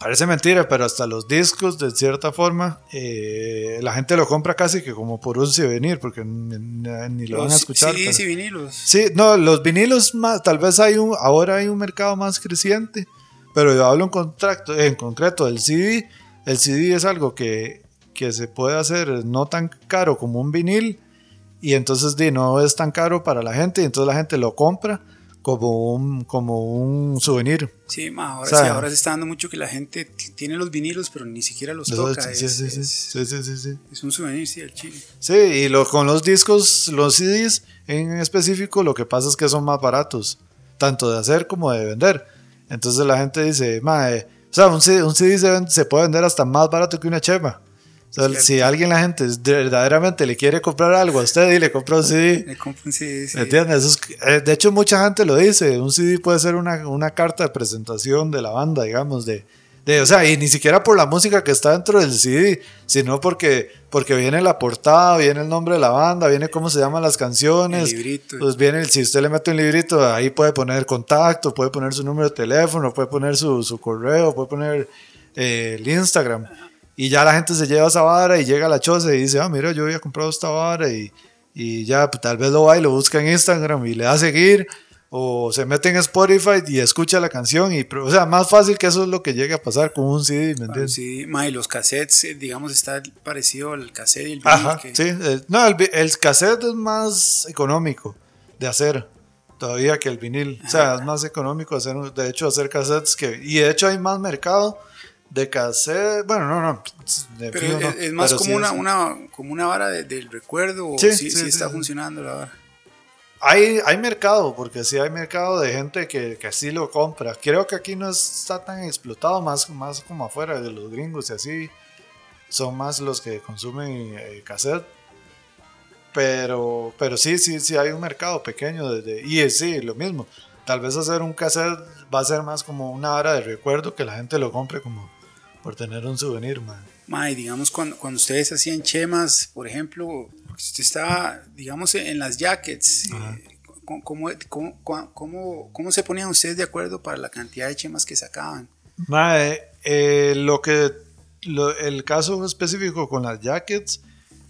parece mentira, pero hasta los discos, de cierta forma, eh, la gente lo compra casi que como por un souvenir, porque ni, lo van a escuchar. Sí, sí, vinilos. Sí, no, los vinilos, más, tal vez hay un, ahora hay un mercado más creciente, pero yo hablo en, en concreto del CD. El CD es algo que que se puede hacer no tan caro como un vinil y entonces di, no es tan caro para la gente y entonces la gente lo compra como un, como un souvenir. Sí, ahora, sí, ahora se está dando mucho que la gente tiene los vinilos pero ni siquiera los toca. Sí, sí, sí, sí, Es un souvenir, sí, el chile. Sí, y lo, con los discos, los CDs en específico, lo que pasa es que son más baratos. tanto de hacer como de vender. Entonces la gente dice, mae, o sea, un CD, un CD se, se, puede vender hasta más barato que una chema. Si alguien, la gente verdaderamente le quiere comprar algo a usted y le compra un CD. Le compra un CD, sí. ¿Entiendes? Eh, de hecho, mucha gente lo dice. Un CD puede ser una, una carta de presentación de la banda, digamos, de, o sea, y ni siquiera por la música que está dentro del CD, sino porque, porque viene la portada, viene el nombre de la banda, viene cómo se llaman las canciones. El librito. Pues viene, si usted le mete un librito, ahí puede poner contacto, puede poner su número de teléfono, puede poner su, su correo, puede poner eh, el Instagram. Y ya la gente se lleva esa vara y llega a la choza y dice, ah, mira, yo había comprado esta vara y, y ya pues, tal vez lo va y lo busca en Instagram y le da a seguir o se mete en Spotify y escucha la canción y o sea más fácil que eso es lo que llega a pasar con un CD ¿me entiendes? sí y los cassettes eh, digamos está parecido al cassette y el vinil Ajá, sí eh, no el, el, cassette es más económico de hacer todavía que el vinil o sea es más económico hacer de hecho hacer cassettes que y de hecho hay más mercado de cassette bueno no no pero es, más como una, una como una vara del recuerdo o sí, sí, está funcionando la vara hay, hay mercado, porque sí hay mercado de gente que, que así lo compra. Creo que aquí no está tan explotado, más, más como afuera de los gringos y así. Son más los que consumen eh, cassette. Pero, pero sí, sí, sí hay un mercado pequeño. Desde, y sí, lo mismo. Tal vez hacer un cassette va a ser más como una hora de recuerdo que la gente lo compre como por tener un souvenir, man. May, digamos, cuando, cuando ustedes hacían chemas, por ejemplo, usted estaba, digamos, en las jackets. Eh, ¿Cómo, cómo, cómo, se ponían ustedes de acuerdo para la cantidad de chemas que sacaban? Mae, eh, lo que, el caso específico con las jackets,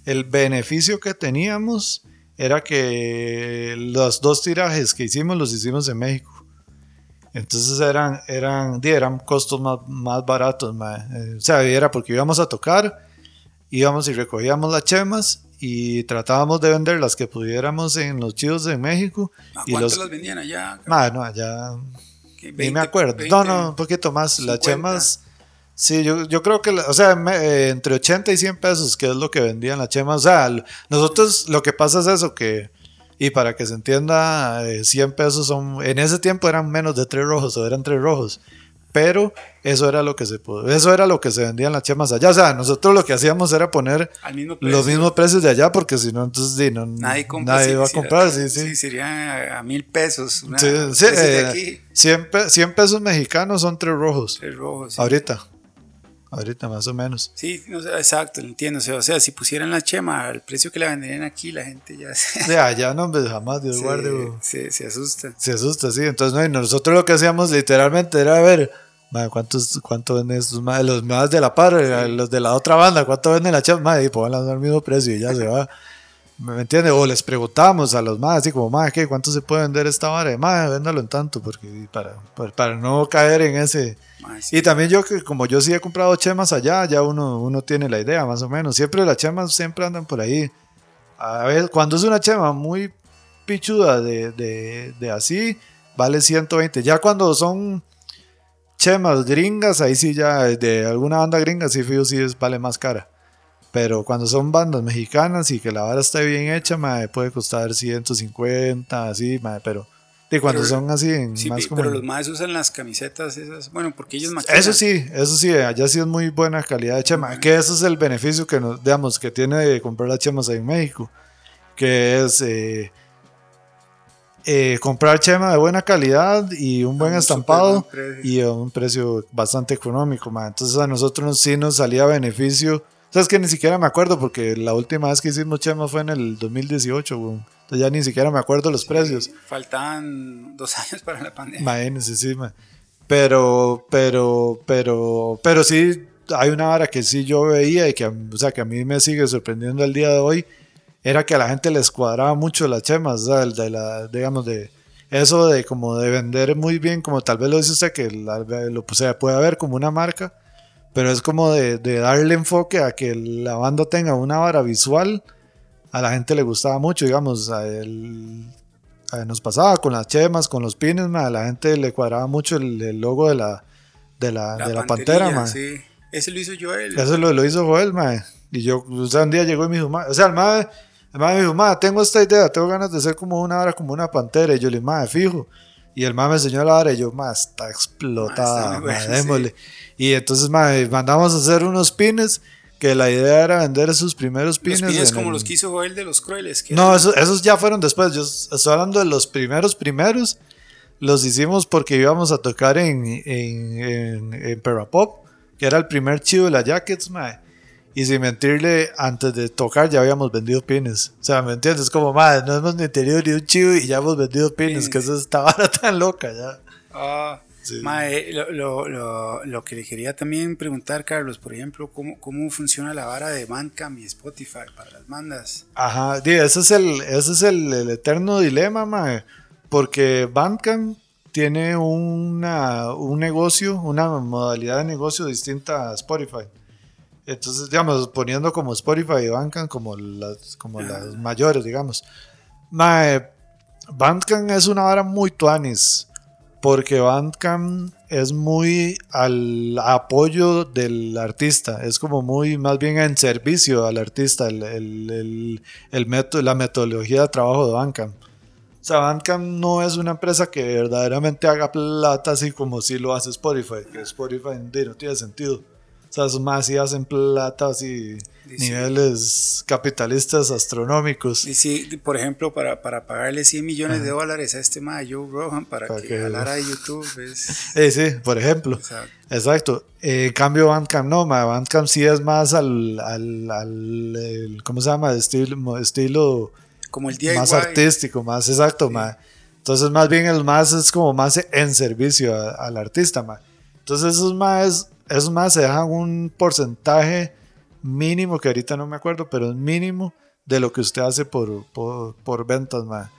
el beneficio que teníamos era que los dos tirajes que hicimos los hicimos en México. Entonces eran, eran, eran costos más, más baratos. Eh, o sea, era porque íbamos a tocar, íbamos y recogíamos las chemas y tratábamos de vender las que pudiéramos en los chivos de México. ¿A y cuánto las vendían allá? Ah, no, allá. ni me acuerdo. no, no, un poquito más. Las chemas. Sí, yo, yo creo que, o sea, eh, entre 80 y 100 pesos, que es lo que vendían las chemas. O sea, nosotros lo que pasa es eso, que, y para que se entienda, 100 eh, pesos son, en ese tiempo eran menos de 3 rojos, o eran 3 rojos pero eso era lo que se eso era lo que se vendían las chemas allá. O sea, nosotros lo que hacíamos era poner los mismos precios de allá, porque si no, entonces no, nadie, nadie iba a comprar. Sí, sí. sí sería a mil pesos. Una, sí, sí, eh, 100, pesos mexicanos son tres rojos. Tres rojos. Ahorita. Ahorita más o menos. Sí, no, exacto, entiendo. O sea, si pusieran la chema al precio que la venderían aquí, la gente ya se... De allá no, jamás, Dios guarde. Se, se, asusta. Se asusta, sí. Entonces, no, nosotros lo que hacíamos literalmente era ver ¿cuántos, ¿Cuánto venden estos más? Los más de la par, los de la otra banda, ¿cuánto venden la chama? Y pongan al mismo precio y ya se va. ¿Me entiendes? O les preguntamos a los más, así como, más, ¿qué? ¿Cuánto se puede vender esta vara? Más, véndalo en tanto, porque para, para, no caer en ese. Y también yo, que como yo sí he comprado chemas allá, ya uno, uno tiene la idea, más o menos. Siempre las chemas siempre andan por ahí. A ver, cuando es una chema muy pichuda de, de, de así, vale 120. Ya cuando son chemas gringas, ahí sí ya, de alguna banda gringa, sí fío, sí es, vale más cara. Pero cuando son bandas mexicanas y que la vara esté bien hecha, puede costar 150, así, pero... De cuando son así en sí, más como Pero los más usan las camisetas esas, bueno, porque ellos maquilan. Eso sí, eso sí, allá sí es muy buena calidad de chema, que eso es el beneficio que nos, digamos, que tiene de comprar las chemas ahí en México, que es... Eh, eh, comprar chema de buena calidad y un buen estampado y a un precio bastante económico. Entonces a nosotros sí nos salía beneficio. Sabes que ni siquiera me acuerdo porque la última vez que hicimos chema fue en el 2018. Entonces ya ni siquiera me acuerdo los precios. Faltaban dos años para la pandemia. Imagínense, sí, Pero, pero, pero, pero sí hay una vara que sí yo veía y que, o sea, que a mí me sigue sorprendiendo el día de hoy era que a la gente les cuadraba mucho las chemas, de la, digamos, de eso de como de vender muy bien, como tal vez lo dice usted, que lo se puede ver como una marca, pero es como de, darle enfoque a que la banda tenga una vara visual, a la gente le gustaba mucho, digamos, a nos pasaba con las chemas, con los pines, a la gente le cuadraba mucho el, logo de la, de la, de la pantera. Sí. Ese lo hizo Joel. Ese lo, lo hizo Joel, Y yo, o sea, un día llegó y me dijo, o sea, el mae Además me dijo, ma, tengo esta idea, tengo ganas de ser como una hora, como una pantera. Y yo le dije, ma, fijo. Y el mae me enseñó la vara y yo, ma, está explotada, Ma, está muy ma, bueno, démosle. Y entonces, ma, mandamos a hacer unos pines, que la idea era vender esos primeros Los pines. pines en como el- los que hizo Joel de los Crueles. que No, eran- esos, esos ya fueron después. Yo estoy hablando de los primeros primeros. Los hicimos porque íbamos a tocar en, en, en, en Perapop, que era el primer chivo de la Jackets, mae. Y sin mentirle, antes de tocar ya habíamos vendido pines. O sea, ¿me entiendes? Como, madre, no hemos ni tenido ni un chivo y ya hemos vendido pines, Pines. que eso esta vara tan loca ya. Ah, Sí. mae, lo, lo, lo, lo que le quería también preguntar, Carlos, por ejemplo, ¿cómo, cómo funciona la vara de Bandcamp y Spotify para las bandas? Ajá, di, ese es el, ese es el, el eterno dilema, mae, porque Bandcamp tiene una, un negocio, una modalidad de negocio distinta a Spotify. Entonces, digamos, poniendo como Spotify y Bandcamp como las, como las mayores, digamos. Mae, Bandcamp es una vara muy tuanis, porque Bandcamp es muy al apoyo del artista, es como muy más bien en servicio al artista, el, el- el- el método, la metodología de trabajo de Bandcamp. O sea, Bandcamp no es una empresa que verdaderamente haga plata así como si lo hace Spotify, que Spotify no tiene sentido. Sea, esos más sí hacen plata así, Sí. niveles capitalistas astronómicos. Y si, por ejemplo, para, para pagarle 100 millones de dólares a este mae Joe Rogan para, Para que, que- hablara de YouTube, es, Eh, sí, por ejemplo. o sea, Exacto. Eh, en cambio, Bandcamp no, ma, Bandcamp sí es más al, al, al- el- ¿cómo se llama? Estilo, estilo como el DIY. más artístico, más exacto, ma. Entonces, más bien el más es como más en servicio a- al artista, ma. Entonces, esos más, esos más se dejan un porcentaje mínimo, que ahorita no me acuerdo, pero es mínimo de lo que usted hace por, ventas, ma.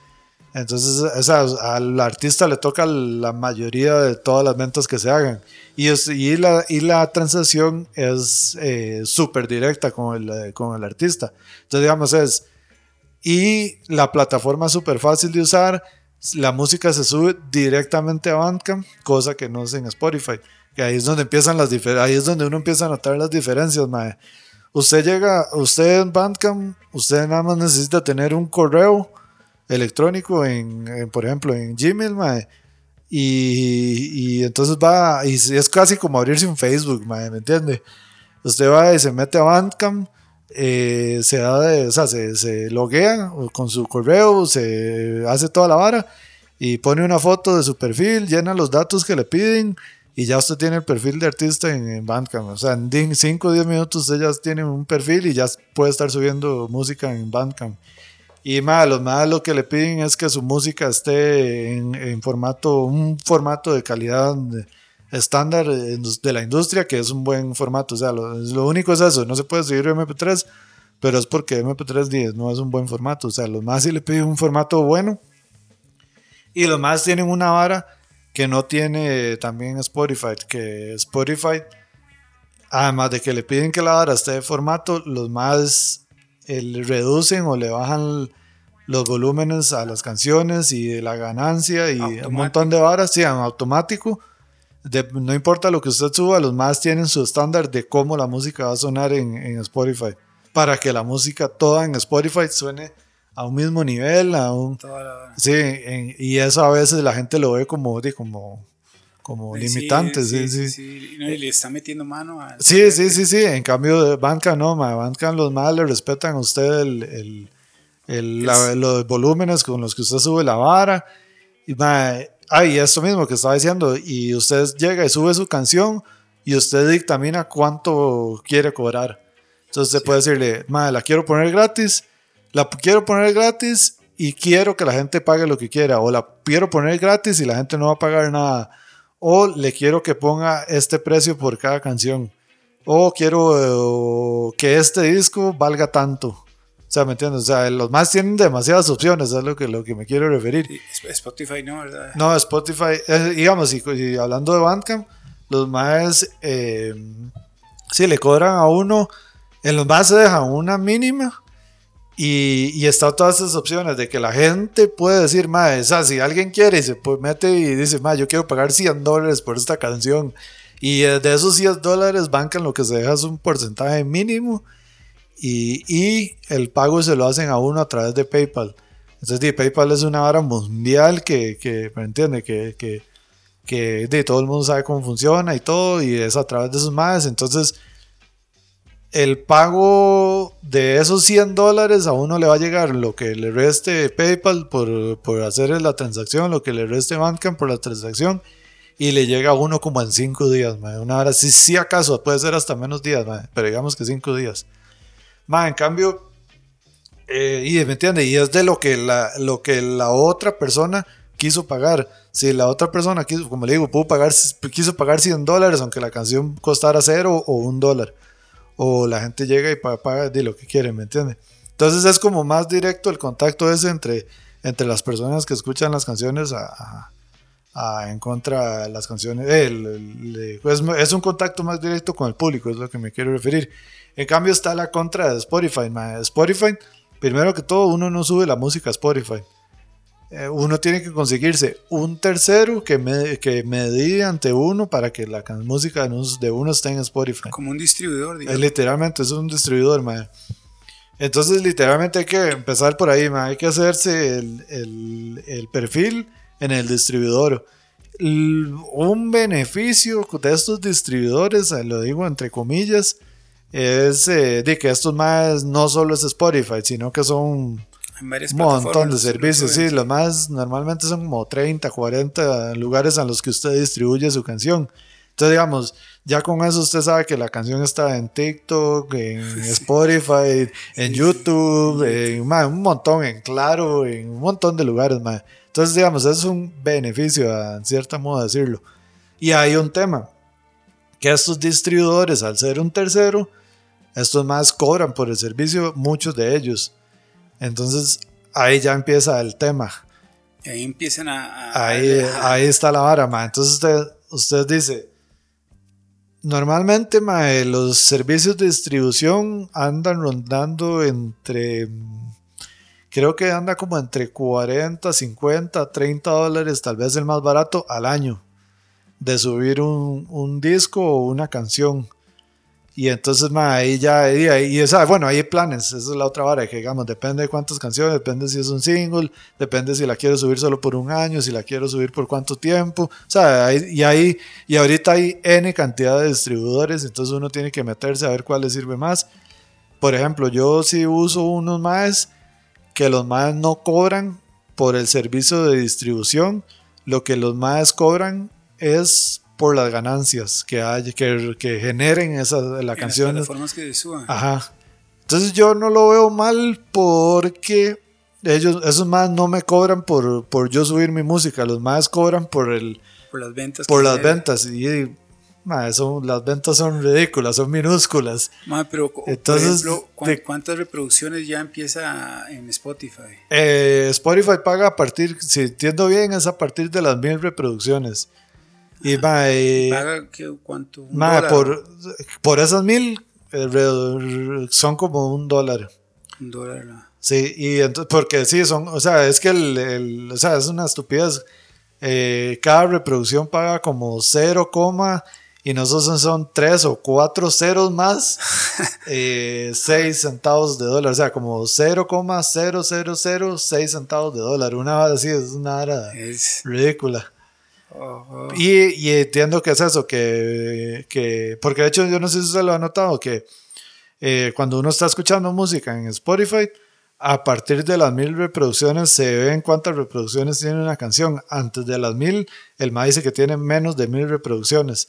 Entonces, o sea, al artista le toca la mayoría de todas las ventas que se hagan. Y la transacción es eh, súper directa con el, eh, con el artista. Entonces, digamos, es. Y la plataforma es súper fácil de usar. La música se sube directamente a Bandcamp, cosa que no es en Spotify. Ahí es donde empiezan las ahí es donde uno empieza a notar las diferencias, mae. Usted llega, usted en Bandcamp, usted nada más necesita tener un correo electrónico en, por ejemplo, en Gmail, mae. Y, y entonces va, y es casi como abrirse un Facebook, mae, ¿me entiende? Usted va y se mete a Bandcamp, eh, se da o sea, se, se loguea con su correo, se hace toda la vara y pone una foto de su perfil, llena los datos que le piden y ya usted tiene el perfil de artista en, en Bandcamp. O sea, en 5 o 10 minutos usted ya tiene un perfil y ya puede estar subiendo música en Bandcamp. Y más, los más lo que le piden es que su música esté en, en formato, un formato de calidad estándar de la industria, que es un buen formato. O sea, lo, lo único es eso, no se puede subir MP3, pero es porque MP3 10 no es un buen formato. O sea, los más sí le piden un formato bueno. Y los más tienen una vara que no tiene también Spotify, que Spotify, además de que le piden que la vara esté de formato, los más eh, le reducen o le bajan los volúmenes a las canciones y de la ganancia y un Automático. montón de varas, sí, en automático. De- no importa lo que usted suba, los más tienen su estándar de cómo la música va a sonar en, en Spotify. Para que la música toda en Spotify suene a un mismo nivel, a un... la- Sí, en- y eso a veces la gente lo ve como, de, como, como Sí, limitante, sí, sí. sí. Y no, y le está metiendo mano a. Sí, sí, sí, sí. En cambio, de Bandcamp no, ma. Bandcamp los más le respetan a usted el, el- el- la- los volúmenes con los que usted sube la vara. Y, ma, ah, y esto mismo que estaba diciendo. Y usted llega y sube su canción y usted dictamina cuánto quiere cobrar. Entonces usted puede decirle, ma, la quiero poner gratis, la quiero poner gratis y quiero que la gente pague lo que quiera. O la quiero poner gratis y la gente no va a pagar nada. O le quiero que ponga este precio por cada canción. O quiero eh, que este disco valga tanto. O sea, ¿me entiendes? O sea, los más tienen demasiadas opciones, es lo que, lo que me quiero referir. Spotify no, ¿verdad? No, Spotify, eh, digamos, y, y hablando de Bandcamp, los más, eh, sí, le cobran a uno, en los más se dejan una mínima y, y está todas esas opciones de que la gente puede decir, más, o sea, si alguien quiere y se pues, mete y dice, más, yo quiero pagar 100 dólares por esta canción y de esos 100 dólares Bandcamp lo que se deja es un porcentaje mínimo y, y el pago se lo hacen a uno a través de PayPal. Entonces, PayPal es una vara mundial que, que ¿me entiende? Que, que, que de, todo el mundo sabe cómo funciona y todo, y es a través de sus madres. Entonces, el pago de esos 100 dólares a uno le va a llegar lo que le reste PayPal por, por hacer la transacción, lo que le reste Bandcamp por la transacción, y le llega a uno como en 5 días. Una hora, si, si acaso, puede ser hasta menos días, pero digamos que 5 días. en cambio, eh, y me entiende, y es de lo que, la, lo que la otra persona quiso pagar. Si la otra persona quiso, como le digo, pudo pagar, quiso pagar 100 dólares, aunque la canción costara cero o un dólar o la gente llega y paga, de lo que quiere, ¿me entiende? Entonces es como más directo el contacto ese entre, entre las personas que escuchan las canciones a, a, en contra de las canciones. Pues, es un contacto más directo con el público, es lo que me quiero referir. En cambio está la contra de Spotify. Spotify, primero que todo, uno no sube la música a Spotify. Eh, uno tiene que conseguirse un tercero que, me, que medie ante uno para que la música de uno esté en Spotify. Como un distribuidor, digamos. literalmente, es un distribuidor, man. Entonces, literalmente hay que empezar por ahí, man. Hay que hacerse el, el, el perfil en el distribuidor. un beneficio de estos distribuidores, lo digo entre comillas, es eh, de que estos más no solo es Spotify, sino que son un montón de servicios, sí, los más normalmente son como 30, 40 lugares a los que usted distribuye su canción. Entonces, digamos, ya con eso usted sabe que la canción está en TikTok, en Spotify, en YouTube, en un montón, en Claro, en un montón de lugares. más Entonces, digamos, eso es un beneficio, en cierta modo decirlo. Y hay un tema, que estos distribuidores, al ser un tercero, estos más cobran por el servicio, muchos de ellos. Entonces ahí ya empieza el tema. ahí empiezan a... ahí, ahí está la vara, ma. Entonces usted, usted dice, normalmente ma, los servicios de distribución andan rondando entre... Creo que anda como entre 40, 50, 30 dólares, tal vez el más barato, al año, de subir un, un disco o una canción. Y entonces, ahí ya, y, y esa, bueno, hay planes, esa es la otra vara, que digamos, depende de cuántas canciones, depende si es un single, depende si la quiero subir solo por un año, si la quiero subir por cuánto tiempo, o sea, y ahí, y ahorita hay N cantidad de distribuidores, entonces uno tiene que meterse a ver cuál le sirve más. Por ejemplo, yo sí uso unos más que los más no cobran por el servicio de distribución, lo que los más cobran es por las ganancias que hay, que, que generen esa, la canción. Las plataformas que suban. Ajá. Entonces yo no lo veo mal porque ellos, esos más no me cobran por, por yo subir mi música, los más cobran por el... Por las ventas. Por las ventas. Y, son, las ventas son ridículas, son minúsculas. pero, Entonces, por ejemplo, ¿cuántas reproducciones ya empieza en Spotify? Eh, Spotify paga a partir, si entiendo bien, es a partir de las mil reproducciones. Y va, eh, ¿Paga cuánto? por, por esas mil eh, son como un dólar. Un dólar. Sí, y entonces, porque sí, son, o sea, es que el, o sea, es una estupidez. Eh, cada reproducción paga como 0, y nosotros son 3 o 4 ceros más, 6 centavos de dólar, o sea, como 0,0006 centavos de dólar. Una así es una hora ridícula. Y, entiendo que es eso, que, que, porque de hecho yo no sé si usted lo ha notado, que eh, cuando uno está escuchando música en Spotify, a partir de las mil reproducciones se ven cuántas reproducciones tiene una canción. Antes de las mil, el MA dice que tiene menos de mil reproducciones.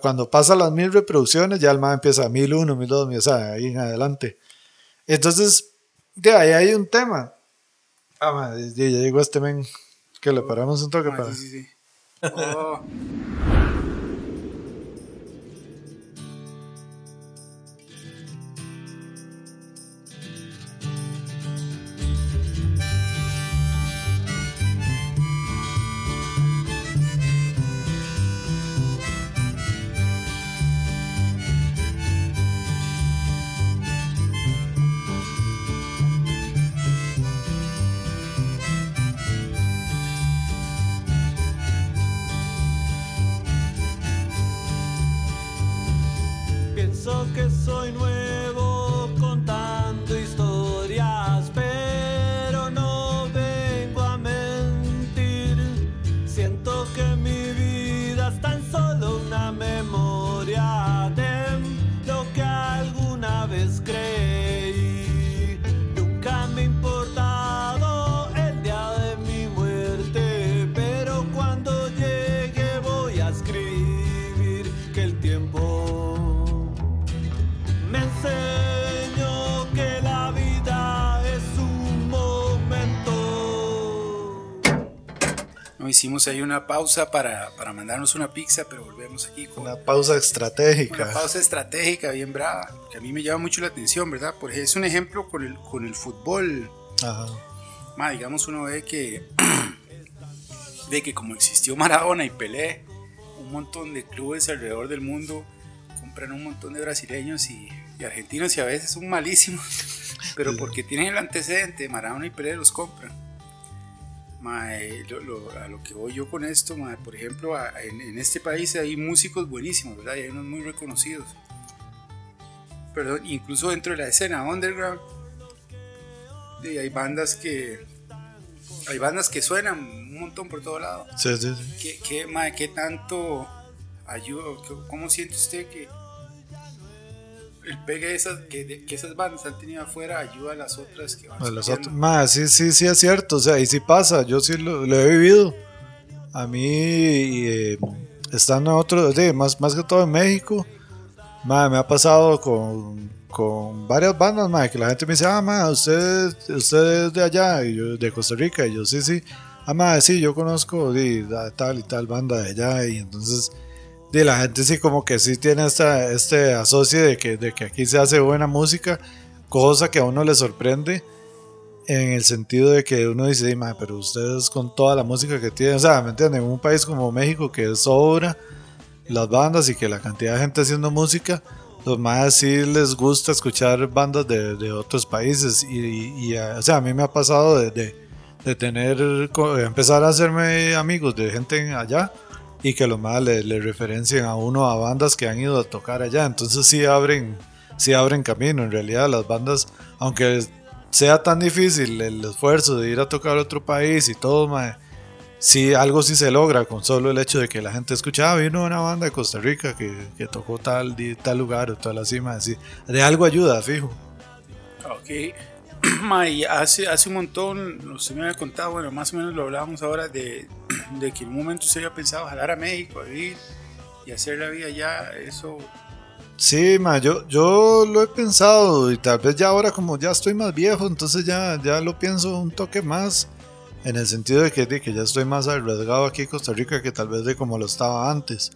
Cuando pasa las mil reproducciones, ya el MA empieza a mil uno, mil dos, o sea, ahí en adelante. Entonces, de ahí hay un tema. Ah, ya llegó este men que le paramos un toque para. Oh. Que hicimos ahí una pausa para, para, mandarnos una pizza, pero volvemos aquí con una pausa estratégica. Una pausa estratégica bien brava, que a mí me llama mucho la atención, ¿verdad? Porque es un ejemplo con el, con el fútbol. Ajá. digamos, uno ve que, ve que como existió Maradona y Pelé, un montón de clubes alrededor del mundo compran un montón de brasileños y, y argentinos y a veces son malísimos, pero porque tienen el antecedente, Maradona y Pelé los compran a lo que voy yo con esto, por ejemplo, en, este país hay músicos buenísimos, ¿verdad? Y hay unos muy reconocidos. Perdón, incluso dentro de la escena underground, hay bandas que hay bandas que suenan un montón por todo lado. Sí, sí, sí. ¿Qué, qué, qué tanto ayuda? ¿Cómo siente usted que, el pegue esas, que, que, esas bandas han tenido afuera ayuda a las otras que van a las otras, más, sí, sí, sí es cierto, o sea, y sí pasa, yo sí lo, he vivido. A mí, eh, estando en otro, más, más que todo en México, ma, me ha pasado con, con varias bandas, ma, que la gente me dice, ah, ma, usted, usted es de allá, y yo de Costa Rica, y yo sí, sí, ah, ma, sí, yo conozco de, tal y tal banda de allá, y entonces de la gente sí como que sí tiene esta, este asocio de que, de que aquí se hace buena música, cosa que a uno le sorprende en el sentido de que uno dice, pero ustedes con toda la música que tienen, o sea, ¿me entienden? En un país como México que es sobra las bandas y que la cantidad de gente haciendo música, los más sí les gusta escuchar bandas de, de otros países y, y, o sea, a mí me ha pasado de, de, de tener, empezar a hacerme amigos de gente allá y que lo más le, le, referencien a uno a bandas que han ido a tocar allá. Entonces sí abren, sí abren camino. En realidad las bandas, aunque sea tan difícil el esfuerzo de ir a tocar a otro país y todo, mae, sí, algo sí se logra con solo el hecho de que la gente escuchaba, ah, vino una banda de Costa Rica que, que tocó tal, tal lugar o tal así, mae, sí, de algo ayuda, fijo. Ok. hace, hace un montón, usted me había contado, bueno, más o menos lo hablábamos ahora de, de que en un momento se había pensado jalar a México a vivir y hacer la vida allá, eso... Sí, ma, yo, yo lo he pensado y tal vez ya ahora como ya estoy más viejo, entonces ya, ya lo pienso un toque más en el sentido de que, de que ya estoy más arriesgado aquí en Costa Rica que tal vez de como lo estaba antes.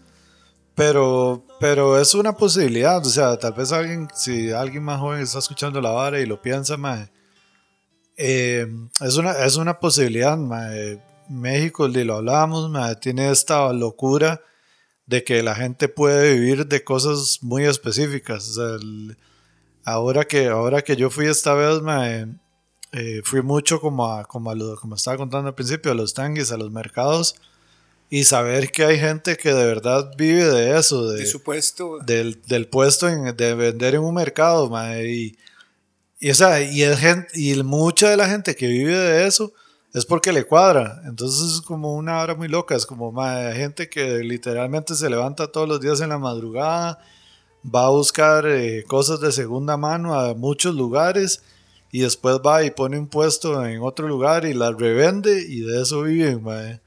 Pero, pero es una posibilidad, o sea, tal vez alguien, si alguien más joven está escuchando la vara y lo piensa, ma, eh, es, una, es una posibilidad, México, lo hablábamos, tiene esta locura de que la gente puede vivir de cosas muy específicas. ahora, que, ahora que yo fui esta vez, eh, fui mucho como, a, como, a lo, como estaba contando al principio, a los tanguis, a los mercados, y saber que hay gente que de verdad vive de eso, de, su puesto. Del, del puesto de vender en un mercado, y y, o sea, y, gente, y mucha de la gente que vive de eso es porque le cuadra. Entonces es como una hora muy loca. Es como gente que literalmente se levanta todos los días en la madrugada, va a buscar eh, cosas de segunda mano a muchos lugares y después va y pone un puesto en otro lugar y las revende y de eso viven. O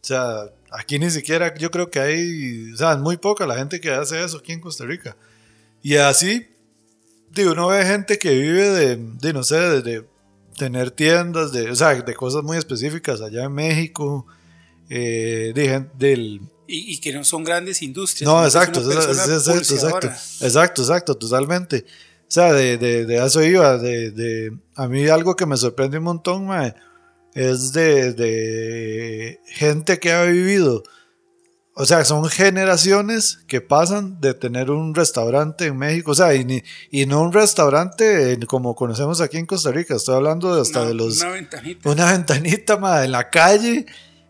sea, aquí ni siquiera yo creo que hay, o sea, es muy poca la gente que hace eso aquí en Costa Rica. Y así digo, uno ve gente que vive de, de no sé, de, tener tiendas, de, o sea, de cosas muy específicas allá en México, eh, del... Y, que no son grandes industrias. No, exacto, exacto, exacto, exacto, exacto, totalmente. O sea, de, de, de eso iba, de, de, a mí algo que me sorprende un montón, es de, de gente que ha vivido o sea, son generaciones que pasan de tener un restaurante en México, o sea, y, y no un restaurante como conocemos aquí en Costa Rica, estoy hablando de hasta de los... Una ventanita. Una ventanita, en la calle,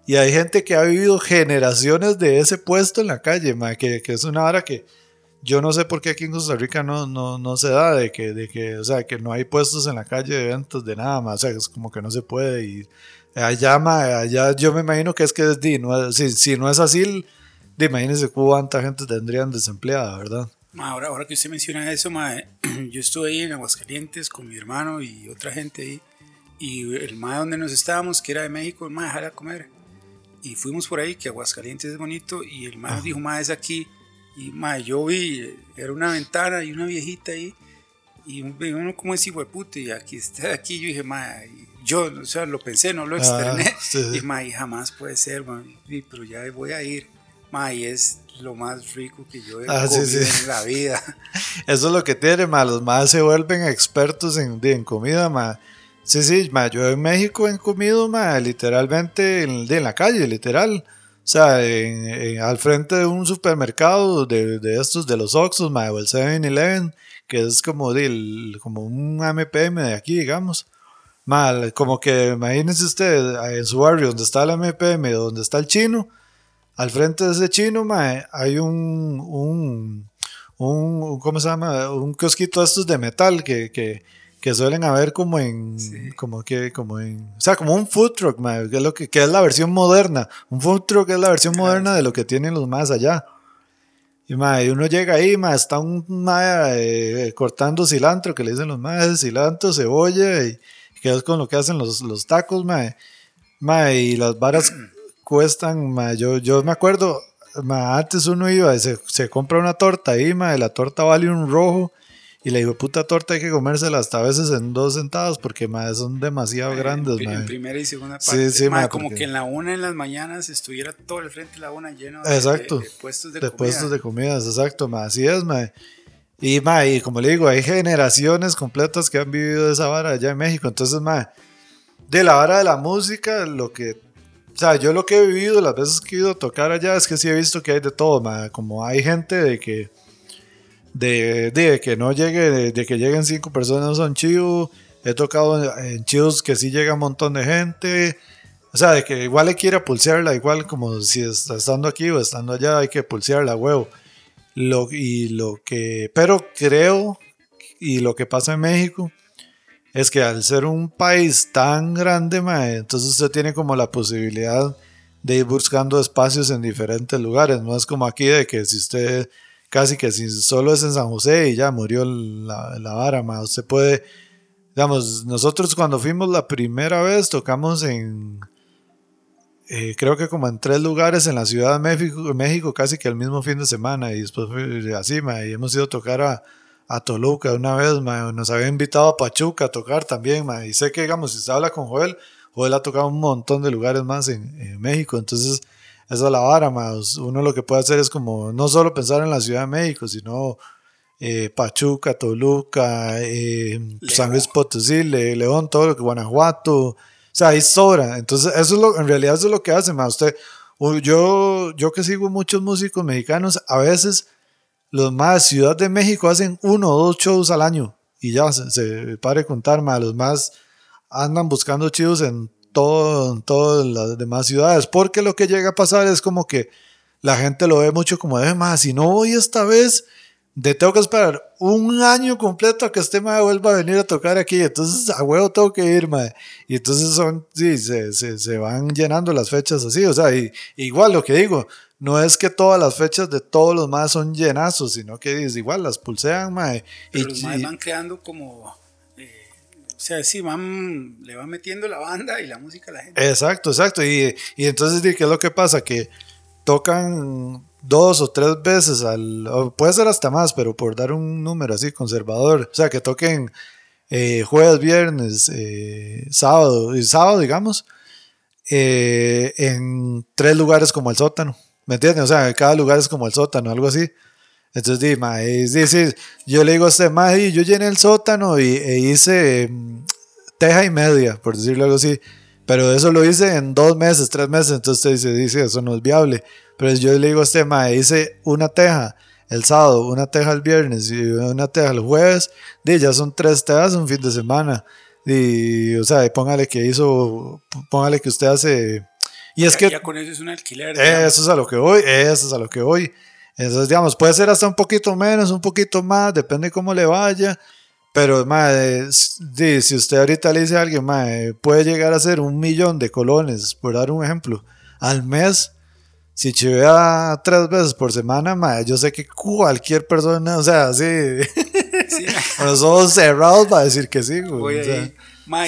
y hay gente que ha vivido generaciones de ese puesto en la calle, ma, que, que, es una hora que yo no sé por qué aquí en Costa Rica no, no, no se da, de que, de que, o sea, que no hay puestos en la calle de eventos de nada más, o sea, es como que no se puede, y allá, allá yo me imagino que es que si, si no es así de imagínense cuánta gente tendrían desempleada, ¿verdad? ahora, ahora que usted menciona eso, yo estuve ahí en Aguascalientes con mi hermano y otra gente ahí. Y el ma donde nos estábamos, que era de México, el ma dejara comer. Y fuimos por ahí, que Aguascalientes es bonito. Y el ma dijo, ma es aquí. Y ma yo vi, era una ventana y una viejita ahí. y uno como es hijo de puta, y aquí está, aquí yo dije, ma, yo, o sea, lo pensé, no lo externé, y ma, y jamás puede ser, ma, pero ya voy a ir, ma, y es lo más rico que yo he ah, comido en la vida. Eso es lo que tiene, ma, los más se vuelven expertos en, en comida, ma. Sí, sí, ma, yo en México he comido, ma, literalmente en, en la calle, literal. O sea, al frente de un supermercado de, de estos, de los Oxxos, ma, o el 7-Eleven, que es como, de, como un AMPM de aquí, digamos. Mal, como que imagínense usted en su barrio donde está el AMPM, donde está el chino, al frente de ese chino, hay un, un, un, ¿cómo se llama? Un kiosquito de estos de metal que, que, que suelen haber como en, como que, como en, o sea, como un food truck, que es lo que, que es la versión moderna. Un food truck es la versión moderna de lo que tienen los más allá. Y, uno llega ahí, ma, está un ma, eh, cortando cilantro, que le dicen los más, cilantro, cebolla, y, que es con lo que hacen los, los tacos, ma, ma, y las varas cuestan, ma, yo, yo me acuerdo, ma, antes uno iba, y se, se compra una torta ahí, ma, y la torta vale un rojo, y la digo, puta torta hay que comérsela hasta a veces en dos centavos porque son demasiado grandes. En, en primera y segunda parte. Sí, sí, como que en la una en las mañanas estuviera todo el frente de la una lleno de, exacto, de, puestos de, de puestos de comidas. Exacto, así es. Y, ma, y como le digo, hay generaciones completas que han vivido esa vara allá en México. Entonces, de la vara de la música, lo que o sea, yo lo que he vivido las veces que he ido a tocar allá es que sí he visto que hay de todo, ma. como hay gente de que de, que no llegue, de, que lleguen cinco personas son chivos. He tocado en chivos que sí llega un montón de gente. O sea, de que igual le quiere pulsearla, igual como si está estando aquí o estando allá, hay que pulsearla, huevo. Lo, y lo que, pero creo, y lo que pasa en México, es que al ser un país tan grande, entonces usted tiene como la posibilidad de ir buscando espacios en diferentes lugares. No es como aquí de que si usted casi que si solo es en San José y ya murió la, la vara, ma. Usted puede, digamos, nosotros cuando fuimos la primera vez tocamos en, eh, creo que como en tres lugares en la Ciudad de México, México, casi que el mismo fin de semana y después así, ma, y hemos ido a tocar a, a Toluca una vez, ma, nos había invitado a Pachuca a tocar también, y sé que, digamos, si se habla con Joel, Joel ha tocado un montón de lugares más en, en México, entonces esa es la vara, más. Uno lo que puede hacer es como no solo pensar en la Ciudad de México, sino eh, Pachuca, Toluca, eh, San Luis Potosí, León, todo lo que Guanajuato. O sea, ahí sobra. Entonces, eso es lo, en realidad eso es lo que hace. Usted, yo, yo que sigo muchos músicos mexicanos, a veces los más Ciudad de México hacen uno o dos shows al año y ya se, se pare contar, más. Los más andan buscando chivos en todo, en todas las demás ciudades, porque lo que llega a pasar es como que la gente lo ve mucho como de más, si no voy esta vez, de tengo que esperar un año completo a que este mae vuelva a venir a tocar aquí, entonces a huevo tengo que ir, mae. Y entonces son, sí, se, se, se van llenando las fechas así, o sea, y, igual lo que digo, no es que todas las fechas de todos los más son llenazos, sino que es igual, las pulsean, mae. y, los más van creando como o sea, sí, van, le van metiendo la banda y la música a la gente. Exacto, exacto. Y, y entonces, ¿qué es lo que pasa? Que tocan dos o tres veces al, puede ser hasta más, pero por dar un número así conservador, o sea, que toquen eh, jueves, viernes, eh, sábado, y sábado, digamos, eh, en tres lugares como el sótano, ¿me entiendes? O sea, cada lugar es como el sótano, algo así. Entonces, di, ma, es, yo le digo a este ma, yo llené el sótano y, e hice mm, teja y media, por decirlo algo así. Pero eso lo hice en dos meses, tres meses. Entonces usted dice, dice, eso no es viable. Pero yo le digo a este ma, hice una teja el sábado, una teja el viernes y una teja el jueves. Di, ya son tres tejas un fin de semana. Y, o sea, póngale que hizo, póngale que usted hace... Y es que... Ya con eso es un alquiler. Eso es a lo que voy, eso es a lo que voy. Entonces, digamos, puede ser hasta un poquito menos, un poquito más, depende cómo le vaya. Pero, madre, si usted ahorita le dice a alguien, madre, puede llegar a ser un millón de colones, por dar un ejemplo, al mes. Si chivea tres veces por semana, madre, yo sé que cualquier persona, o sea, sí, con los ojos cerrados va a decir que sí. Voy,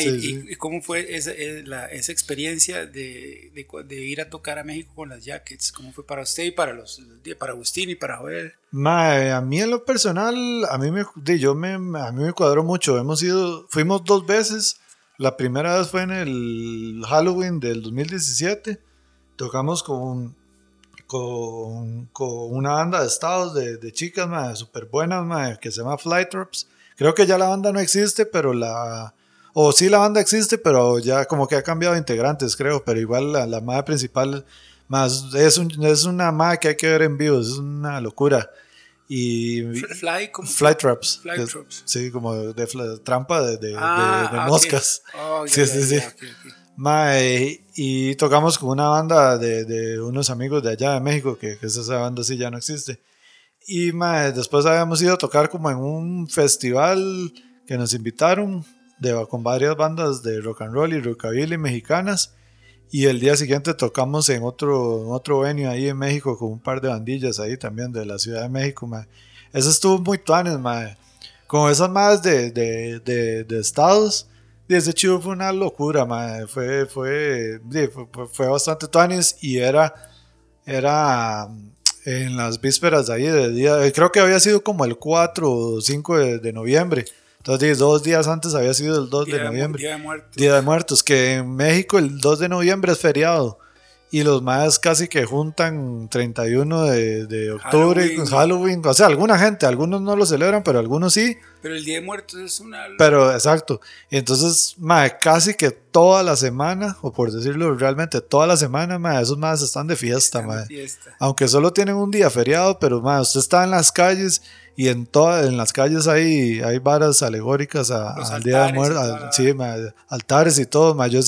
¿y, cómo fue esa, eh, esa experiencia de, de, ir a tocar a México con las Jackets? ¿Cómo fue para usted y para, los, para Agustín y para Joel? a mí en lo personal, a mí me, yo me, a mí me cuadró mucho. Hemos ido, fuimos dos veces. La primera vez fue en el Halloween del 2017. Tocamos con, con, con una banda de estados de, de chicas súper buenas que se llama Flytrops. Creo que ya la banda no existe, pero la o sí la banda existe, pero ya como que ha cambiado de integrantes, creo. Pero igual la, la madre principal más es, un, es una madre que hay que ver en vivo, es una locura. Y fly, fly traps. Fly traps. Sí, como de, trampa de, de, ah, moscas. Oh, sí, sí, sí. Mae, y tocamos con una banda de, de, unos amigos de allá de México, que, que esa banda sí ya no existe. Y mae, después habíamos ido a tocar como en un festival que nos invitaron, con varias bandas de rock and roll y rockabilly mexicanas. Y el día siguiente tocamos en otro, otro venue ahí en México con un par de bandillas ahí también de la Ciudad de México. Eso estuvo muy tuanes, mae. Con esas más de, de, de, de, estados. Y ese chivo fue una locura, mae. Fue, fue, fue, fue, bastante tuanes y era, era en las vísperas de ahí de día. Creo que había sido como el 4 o 5 de noviembre. Entonces, dos días antes había sido el 2 de noviembre. Día de Muertos. Día de Muertos, que en México el 2 de noviembre es feriado. Y los más casi que juntan 31 de, de octubre, Halloween. Halloween. O sea, alguna gente, algunos no lo celebran, pero algunos sí. Pero el Día de Muertos es una... Pero exacto. Y entonces, mae, casi que toda la semana, o por decirlo realmente toda la semana, mae, esos más están de fiesta, mae. Aunque solo tienen un día feriado, pero mae, usted está en las calles y en todas en las calles hay, hay varas alegóricas al Día de Muertos, sí, altares y todo, mae. Yo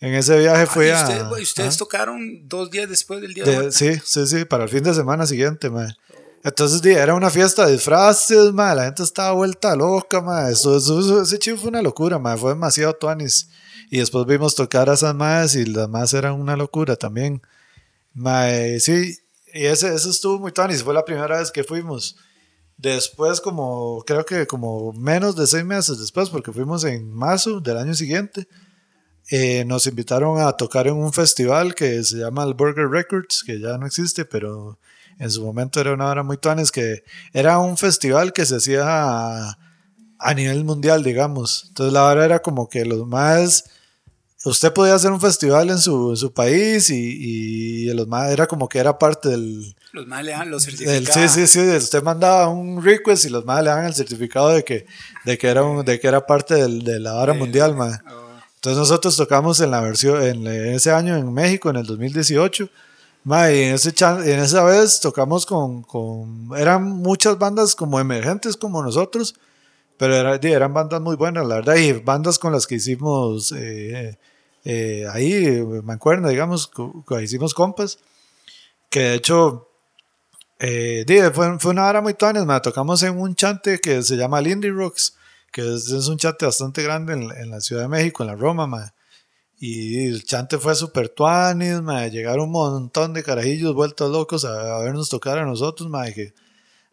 en ese viaje fui a... ¿y ustedes tocaron dos días después del Día de, Muertos? Sí, sí, sí, para el fin de semana siguiente, mae. Entonces era una fiesta de disfraces, ma, la gente estaba vuelta loca, ma. Eso, ese chivo fue una locura, ma. fue demasiado tuanis. Y después vimos tocar a esas madres y las más eran una locura también. Ma, sí, y ese, eso estuvo muy tuanis, fue la primera vez que fuimos. Después, como creo que como menos de seis meses después, porque fuimos en marzo del año siguiente, eh, nos invitaron a tocar en un festival que se llama el Burger Records, que ya no existe, pero en su momento era una hora muy tuanes que era un festival que se hacía a, nivel mundial, digamos. Entonces la hora era como que los más... Usted podía hacer un festival en su, su país y, y, los más era como que era parte del... Los más le dan los certificados. sí, sí, sí. Usted mandaba un request y los más le dan el certificado de que, de que, era, un, de que era parte del, de la hora mundial, oh. Entonces nosotros tocamos en la versión, en ese año en México, en el 2018 en, ese en esa vez tocamos con, con, Eran muchas bandas como emergentes como nosotros, pero eran bandas muy buenas, la verdad, y bandas con las que hicimos eh, eh, ahí, me acuerdo, digamos, que hicimos compas, que de hecho eh, fue, fue, una hora muy tuanes, me tocamos en un chante que se llama Lindy Rocks, que es, un chante bastante grande en, en, la Ciudad de México, en la Roma, man. Y el chante fue súper tuanis, llegaron un montón de carajillos vueltos locos a, vernos tocar a nosotros, ma, que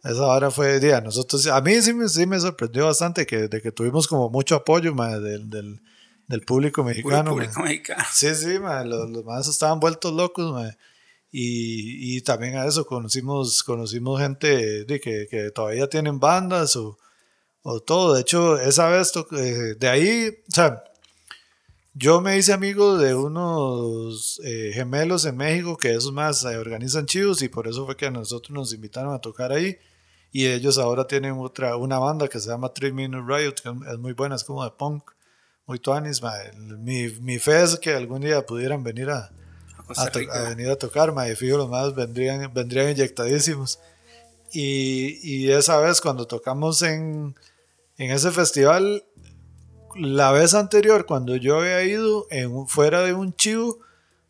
esa hora fue día. Nosotros, a mí sí me, sí me sorprendió bastante que, de que tuvimos como mucho apoyo del, del, del, público mexicano. Público mexicano. Sí, sí, los, los más estaban vueltos locos, Y, y, también a eso conocimos, conocimos gente de que, que todavía tienen bandas o, o todo. De hecho, esa vez, eh, de ahí, o sea, yo me hice amigo de unos eh, gemelos en México que esos más eh, organizan chivos y por eso fue que a nosotros nos invitaron a tocar ahí. Y ellos ahora tienen otra, una banda que se llama Three Minute Riot, que es muy buena, es como de punk, muy tuanis. Mi, mi fe es que algún día pudieran venir a, a, venir a tocar, ma, y fijo, los más vendrían, vendrían inyectadísimos. Y, y esa vez cuando tocamos en, en ese festival, la vez anterior, cuando yo había ido en, fuera de un chivo,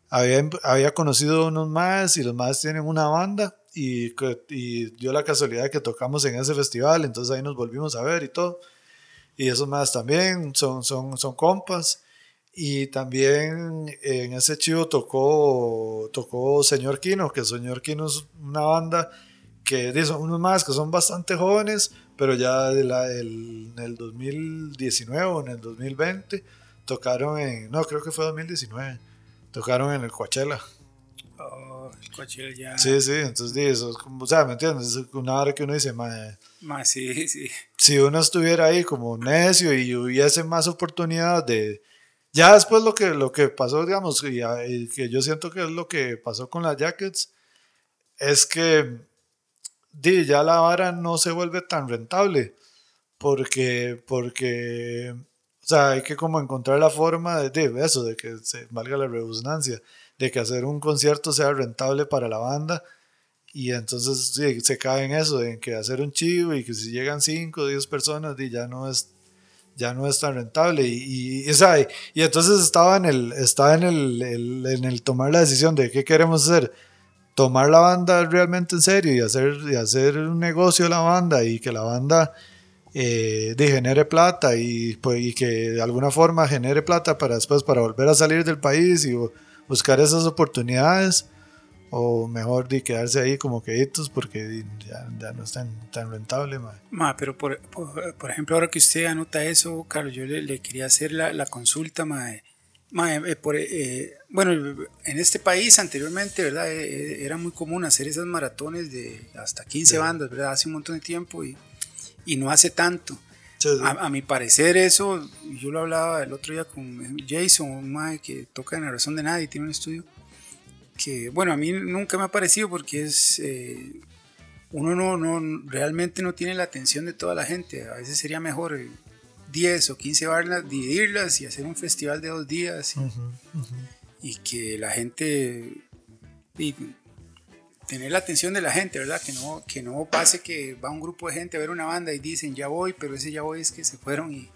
había, había conocido unos más y los más tienen una banda y, y dio la casualidad que tocamos en ese festival, entonces ahí nos volvimos a ver y todo. Y esos más también son, son, son compas. Y también en ese chivo tocó, tocó Señor Kino, que Señor Kino es una banda que son unos más que son bastante jóvenes, pero ya de la, el, en el 2019 o en el 2020 tocaron en, no, creo que fue 2019, tocaron en el Coachella. Oh, el Coachella ya. Sí, sí, entonces eso es como, o sea, ¿me entiendes? Es una hora que uno dice, mae, Más sí, sí. si uno estuviera ahí como necio y hubiese más oportunidad de... Ya después lo que, lo que pasó, digamos, y, y que yo siento que es lo que pasó con las Jackets, es que ya la vara no se vuelve tan rentable porque, porque, o sea, hay que como encontrar la forma de, de eso, de que se valga la redundancia, de que hacer un concierto sea rentable para la banda y entonces sí, se cae en eso, en que hacer un chivo y que si llegan 5 o 10 personas di, ya no es ya no es tan rentable y, y, y, y entonces estaba en el estaba en el, el- en el tomar la decisión de qué queremos hacer tomar la banda realmente en serio y hacer, y hacer un negocio de la banda y que la banda eh, genere plata y, pues, y que de alguna forma genere plata para después para volver a salir del país y bu- buscar esas oportunidades o mejor de quedarse ahí como queditos porque ya, ya no es tan, tan rentable. mae. Ma, pero por, por, ejemplo, ahora que usted anota eso, Carlos, yo le, quería hacer la, la consulta, ma, ma, por, eh, bueno, en este país anteriormente, ¿verdad? Eh, eh, era muy común hacer esas maratones de hasta 15 Sí. bandas, ¿verdad? Hace un montón de tiempo y, y no hace tanto. Sí, sí. A, a mi parecer eso, yo lo hablaba el otro día con Jason, un mae que toca en la razón de nadie, tiene un estudio, que bueno, a mí nunca me ha parecido porque es, eh, uno no, no, realmente no tiene la atención de toda la gente, a veces sería mejor eh, 10 o 15 barras, dividirlas y hacer un festival de dos días y, que la gente, y tener la atención de la gente, ¿verdad? Que no, que no pase que va un grupo de gente a ver una banda y dicen ya voy, pero ese ya voy es que se fueron y,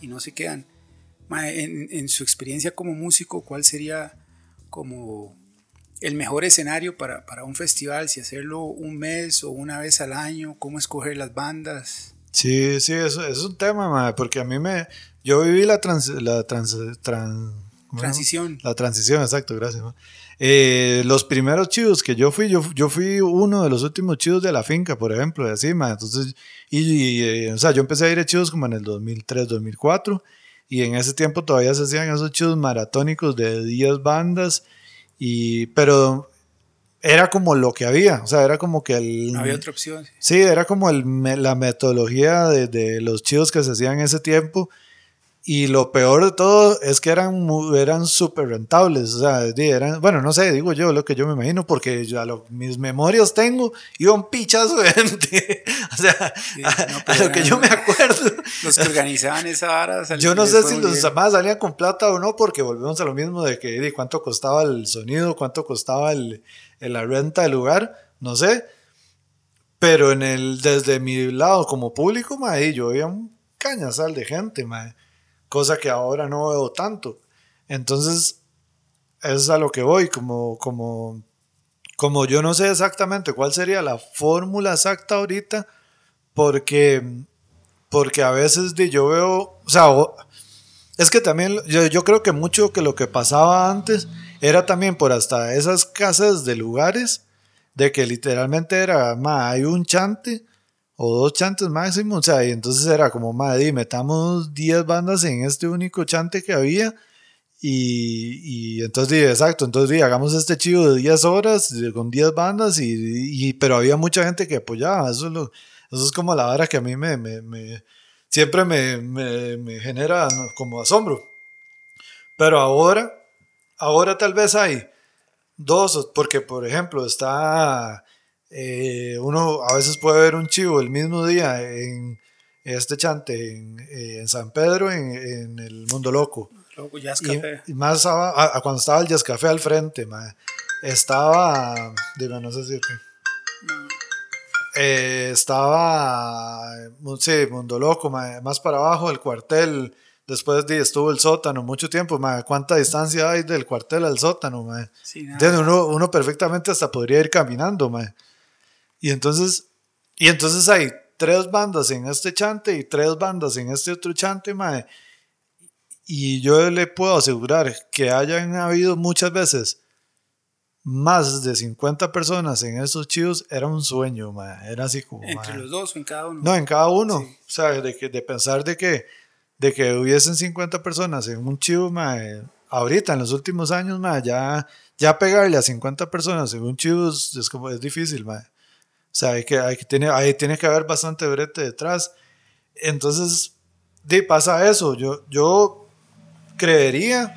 y no se quedan. En, en su experiencia como músico, ¿cuál sería como el mejor escenario para, para un festival? Si hacerlo un mes o una vez al año, cómo escoger las bandas. Sí, sí, eso, eso es un tema, mae, porque a mí me... Yo viví la trans... La trans, tran- ¿cómo se llama? Transición. La transición, exacto, gracias. ma. Eh, los primeros chivos que yo fui, yo, yo fui uno de los últimos chivos de la finca, por ejemplo, y así, ma. Entonces, y, y, eh, o sea, yo empecé a ir a chivos como en el 2003, 2004, y en ese tiempo todavía se hacían esos chivos maratónicos de 10 bandas, y, pero era como lo que había, o sea, era como que el... No había otra opción. Sí, era como el, la metodología de, de los chivos que se hacían en ese tiempo. Y lo peor de todo es que eran eran súper rentables. O sea, eran, bueno, no sé, digo yo lo que yo me imagino, porque yo a lo- mis memorias tengo, iba un pichazo de gente. O sea, Sí, a, no, a lo que yo me acuerdo. Los que organizaban esa vara. sal- Yo no sé si los bien. más salían con plata o no, porque volvemos a lo mismo de que di, cuánto costaba el sonido, cuánto costaba el, la renta del lugar, no sé. Pero en el, desde mi lado como público, mae, yo veía un cañazal de gente, mae, cosa que ahora no veo tanto. Entonces, es a lo que voy, como, como, como yo no sé exactamente cuál sería la fórmula exacta ahorita, porque, porque a veces di, yo veo, o sea, es que también yo, yo creo que mucho que lo que pasaba antes era también por hasta esas casas de lugares, de que literalmente era, ma, hay un chante o dos chantes máximo, o sea, y entonces era como, ma, di, metamos 10 bandas en este único chante que había. Y, y entonces, di, exacto, entonces di, hagamos este chivo de 10 horas con 10 bandas, y, y- pero había mucha gente que apoyaba, eso es, lo, eso es como la vara que a mí me, me- me- siempre me, me- me genera como asombro. Pero ahora, ahora tal vez hay dos, porque por ejemplo está, eh, uno a veces puede ver un chivo el mismo día en este chante en, eh, en San Pedro, en, en el Mundo Loco. Luego Jazz Café. y más aba- a- a cuando estaba el Jazz Café al frente, mae. estaba, dime, no sé si... Eh, estaba, sí, Mundo Loco, mae, más para abajo, el cuartel, después de, estuvo el sótano mucho tiempo, mae, ¿cuánta distancia hay del cuartel al sótano? mae? Sí. Uno, uno perfectamente hasta podría ir caminando, mae. Y entonces, y entonces hay tres bandas en este chante y tres bandas en este otro chante, mae. Y yo le puedo asegurar que hayan habido muchas veces más de 50 personas en esos chivos, era un sueño, mae. Era así como... Entre mae. los dos en cada uno. No, en cada uno. Sí. O sea, de, que, de pensar de que, de que hubiesen 50 personas en un chivo, mae, ahorita, en los últimos años, mae, ya, ya pegarle a 50 personas en un chivo es, como, es difícil, mae. O sea, hay que, hay que tiene, ahí tiene que haber bastante brete detrás. Entonces, de, pasa eso. Yo, yo creería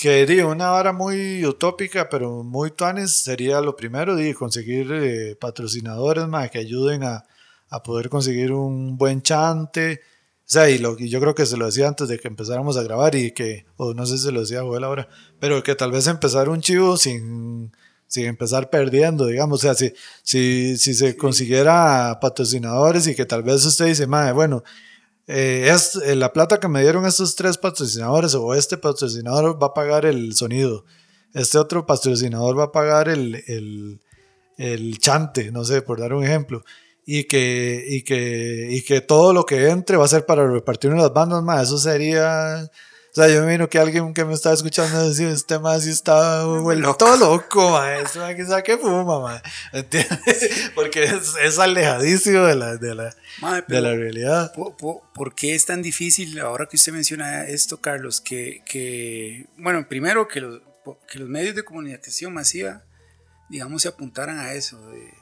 que di, una vara muy utópica, pero muy tuanes, sería lo primero, de conseguir eh, patrocinadores más que ayuden a, a, poder conseguir un buen chante. O sea, y, lo, y yo creo que se lo decía antes de que empezáramos a grabar y que, o no sé si se lo decía Joel ahora, pero que tal vez empezar un chivo sin, sin empezar perdiendo, digamos. O sea, si, si, si se consiguiera patrocinadores y que tal vez usted dice, madre, bueno, eh, es, eh, la plata que me dieron estos tres patrocinadores o este patrocinador va a pagar el sonido, este otro patrocinador va a pagar el, el, el chante, no sé, por dar un ejemplo. Y que, y, que, y que todo lo que entre va a ser para repartir en las bandas, más eso sería o sea, yo me imagino que alguien que me estaba escuchando decir, este más sí está vuelto loco, ma. Este que fuma, ma. ¿Entiendes? Porque es, es, alejadísimo de la, de la, de la realidad. ¿por, qué es tan difícil, ahora que usted menciona esto, Carlos, que, que bueno, primero que los, que los medios de comunicación masiva, digamos, se apuntaran a eso, de,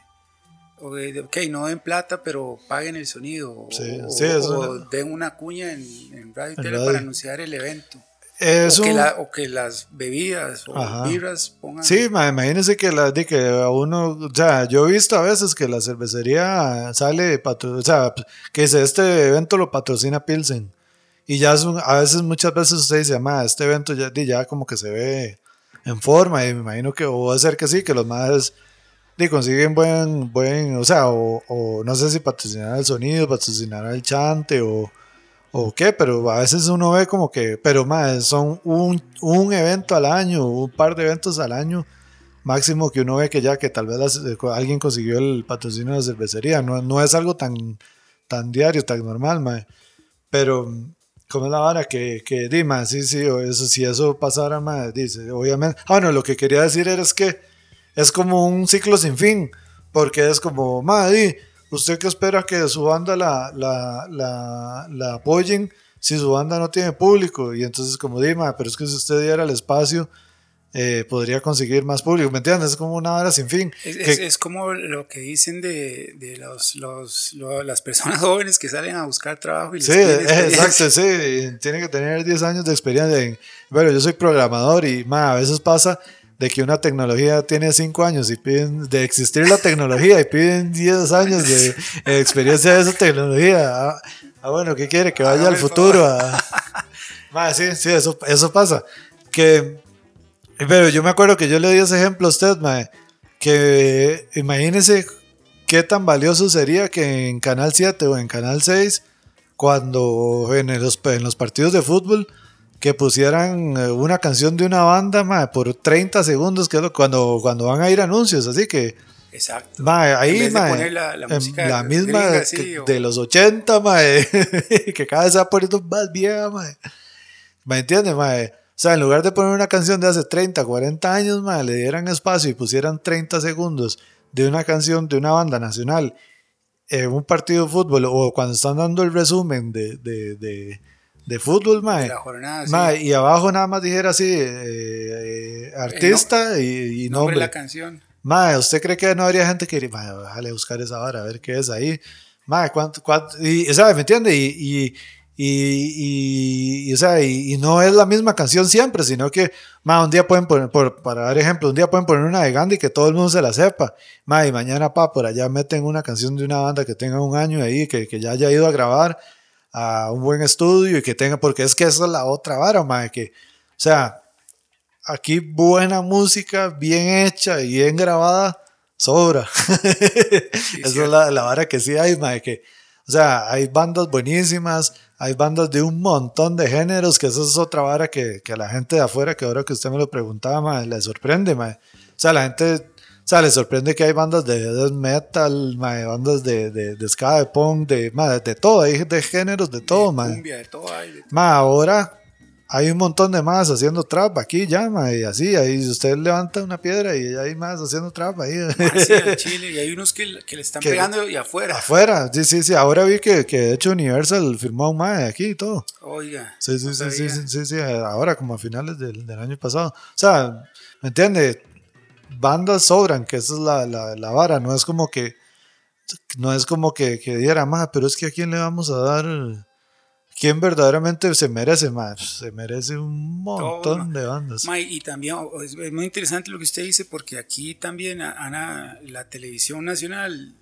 ok, no den plata, pero paguen el sonido. o, den una cuña en, radio y tele para anunciar el evento. o, que o, que las bebidas o birras pongan. Sí, imagínense que, la, de que a uno, o sea, yo he visto a veces que la cervecería sale, o sea, que dice, este evento lo patrocina Pilsen. Y ya a veces, muchas veces usted dice, este evento ya, ya como que se ve en forma. Y me imagino que, o va a ser que sí, que los más y consiguen buen, buen, o sea, o, no sé si patrocinar el sonido, patrocinar el chante o, o qué, pero a veces uno ve como que, pero más, son un, un evento al año, un par de eventos al año máximo que uno ve que ya que tal vez alguien consiguió el patrocinio de la cervecería, no, no es algo tan, tan diario, tan normal, mae. pero como es la vara que, que di, sí, sí, eso, si eso pasara, mae, dice, obviamente, ah, no, lo que quería decir era es que es como un ciclo sin fin, porque es como, madre, ¿usted qué espera que su banda la, la, la, la apoyen si su banda no tiene público? Y entonces como Dima, pero es que si usted diera el espacio, eh, podría conseguir más público, ¿me entiendes? Es como una hora sin fin. Es, es, como lo que dicen de, de los, los, las personas jóvenes que salen a buscar trabajo y les Sí, exacto, sí, tienen que tener 10 años de experiencia. bueno, yo soy programador y ma, a veces pasa de que una tecnología tiene 5 años y piden de existir la tecnología y piden 10 años de, experiencia de esa tecnología. Ah, ah, bueno, ¿qué quiere? Que vaya al futuro. A... sí, sí, eso, eso pasa. Que, pero yo me acuerdo que yo le di ese ejemplo a usted, mae, que imagínese qué tan valioso sería que en Canal 7 o en Canal 6, cuando en los, en los partidos de fútbol, que pusieran eh, una canción de una banda por 30 segundos, que es cuando, cuando van a ir anuncios, así que... Exacto. ahí, la, la, misma de los 80, que cada vez se va poniendo más vieja, ¿Me entiendes, O sea, en lugar de poner una canción de hace 30, 40 años, le dieran espacio y pusieran 30 segundos de una canción de una banda nacional en un partido de fútbol o cuando están dando el resumen de, de de fútbol, mae. y abajo nada más dijera así, eh, eh, artista y, y, nombre. la canción. Mae, ¿usted cree que no habría gente que diría, mae, déjale buscar esa vara, a ver qué es ahí? Mae, ¿cuánto, cuánto? Y, ¿sabes? ¿Me entiende? Y, y, y, o sea, y, no es la misma canción siempre, sino que, mae, un día pueden poner, por, para dar ejemplo, un día pueden poner una de Gandhi que todo el mundo se la sepa. Mae, y mañana, pa, por allá meten una canción de una banda que tenga un año ahí, que, que ya haya ido a grabar a un buen estudio y que tenga, porque es que esa es la otra vara, mae, que, o sea, aquí buena música, bien hecha y bien grabada, sobra. Esa es la, la, vara que sí hay, mae, que, o sea, hay bandas buenísimas, hay bandas de un montón de géneros, que esa es otra vara que, que a la gente de afuera, que ahora que usted me lo preguntaba, mae, le sorprende, mae. O sea, la gente sea, le sorprende que hay bandas de death metal, bandas de, de, de ska, de punk, de, de todo, hay de géneros, de todo, de de todo ahora, hay un montón de más haciendo trap aquí ya, ma, y así, ahí usted levanta una piedra y hay más haciendo trap ahí. sí, en Chile, y hay unos que, que le están pegando y afuera. Afuera, sí, sí, sí, ahora vi que, que de hecho Universal firmó un mae aquí y todo. Oiga. Sí, sí, sí, sí, sí, sí, ahora como a finales del, del, año pasado. O sea, ¿me entiende? Bandas sobran, que esa es la, la, la vara, no es como que, no es como que, que diera más, pero es que a quién le vamos a dar quién verdaderamente se merece más. Se merece un montón de bandas. y también es muy interesante lo que usted dice, porque aquí también, Ana, la televisión nacional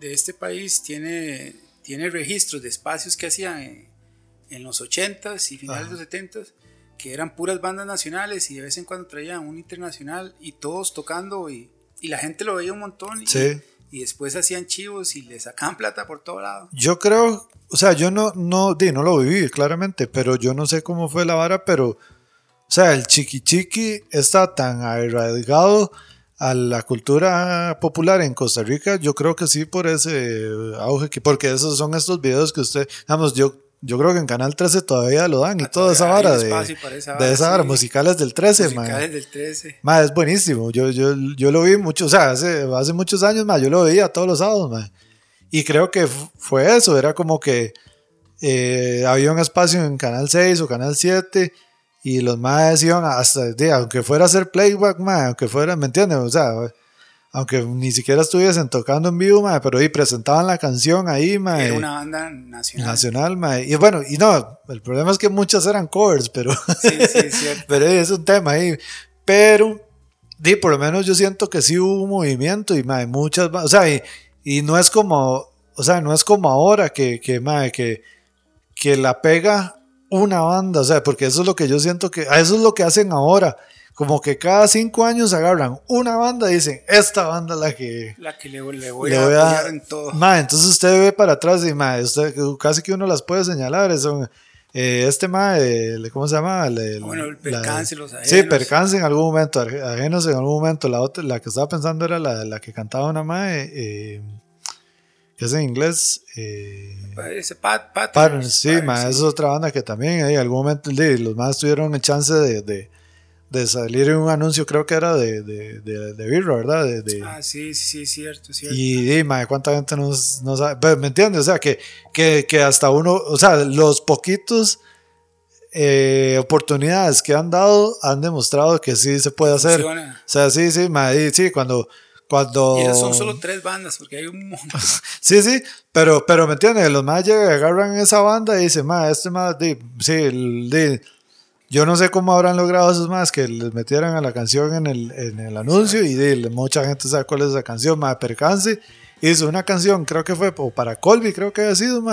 de este país tiene, tiene registros de espacios que hacían en, los 80s y finales de los 70s, que eran puras bandas nacionales y de vez en cuando traían un internacional y todos tocando y, y la gente lo veía un montón. Y, sí y después hacían chivos y le sacaban plata por todo lado. Yo creo, o sea, yo no, no, di, no lo viví claramente, pero yo no sé cómo fue la vara, pero, o sea, el chiqui chiqui está tan arraigado a la cultura popular en Costa Rica, yo creo que sí por ese auge, que, porque esos son estos videos que usted, digamos, yo yo creo que en Canal 13 todavía lo dan y toda esa vara de, esa de esa vara, musicales del 13, musicales del 13. es buenísimo. Yo, yo, yo lo vi mucho, o sea, hace, hace muchos años, más yo lo veía todos los sábados, man. Y creo que fue eso, era como que eh, había un espacio en Canal 6 o Canal 7 y los más iban hasta, aunque fuera a hacer playback, man, aunque fuera, ¿me entiendes? O sea, aunque ni siquiera estuviesen tocando en vivo, pero ahí presentaban la canción ahí, mae. Era una banda nacional. Nacional, mae. Y bueno, y no, el problema es que muchas eran covers, pero. Sí, sí, cierto. pero es un tema ahí. Pero, di, por lo menos yo siento que sí hubo un movimiento y, mae, muchas. O sea, y, y, no es como. O sea, no es como ahora que, que, mae, que, que la pega una banda, o sea, porque eso es lo que yo siento que. Eso es lo que hacen ahora como que cada cinco años agarran una banda y dicen, esta banda es la que... La que le, voy, a apoyar en todo. Ma, entonces usted ve para atrás y ma, usted, casi que uno las puede señalar. Son, eh, este ma, ¿cómo se llama? bueno, el percance, los ajenos. Sí, percance en algún momento, ajenos en algún momento. La, otra, la que estaba pensando era la, la que cantaba una ma, eh, que es en inglés. Eh, Ese Pat, sí, ma, es otra banda que también en algún momento los más tuvieron el chance de de salir en un anuncio, creo que era de, de, de, de Birra, ¿verdad? De, ah, sí, sí, sí, cierto, cierto. Y dime, ¿cuánta gente no, no sabe? Pues, ¿Me entiendes? O sea, que, que, que, hasta uno, o sea, los poquitos eh, oportunidades que han dado han demostrado que sí se puede hacer. O sea, sí, sí, ma, sí, cuando... Cuando... Y son solo tres bandas, porque hay un montón. sí, sí, pero, pero me entiendes, los más llegan, agarran esa banda y dicen, ma, este más, sí, yo no sé cómo habrán logrado esos más que les metieran a la canción en el, en el anuncio y de, mucha gente sabe cuál es esa canción, más percance. Hizo una canción, creo que fue para Colby, creo que había sido.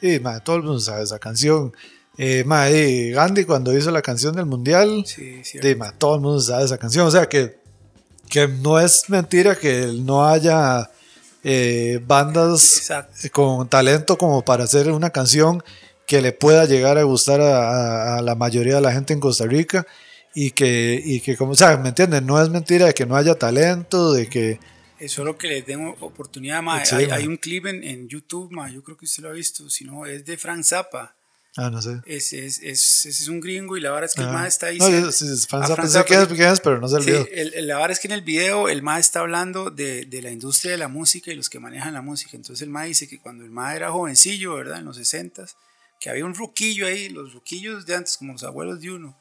Y todo el mundo sabe esa canción. Eh, madre, Gandhi cuando hizo la canción del mundial, sí, todo el mundo sabe esa canción. O sea que, que no es mentira que no haya eh, bandas con talento como para hacer una canción que le pueda llegar a gustar a, la mayoría de la gente en Costa Rica y que, y que como, o sea, ¿me entienden? No es mentira de que no haya talento, de que... Es solo que les den oportunidad, más hay, un clip en, YouTube, ma, yo creo que usted lo ha visto, si no, es de Frank Zappa. Ah, no sé. Es, es, es, es un gringo y la verdad es que el ah. ma está ahí. No, sí, Frank Zappa sé que es, pero no sé el video. la verdad es que en el video el ma está hablando de, de, la industria de la música y los que manejan la música. Entonces el ma dice que cuando el ma era jovencillo, ¿verdad? En los 60s, que había un ruquillo ahí, los ruquillos de antes, como los abuelos de uno,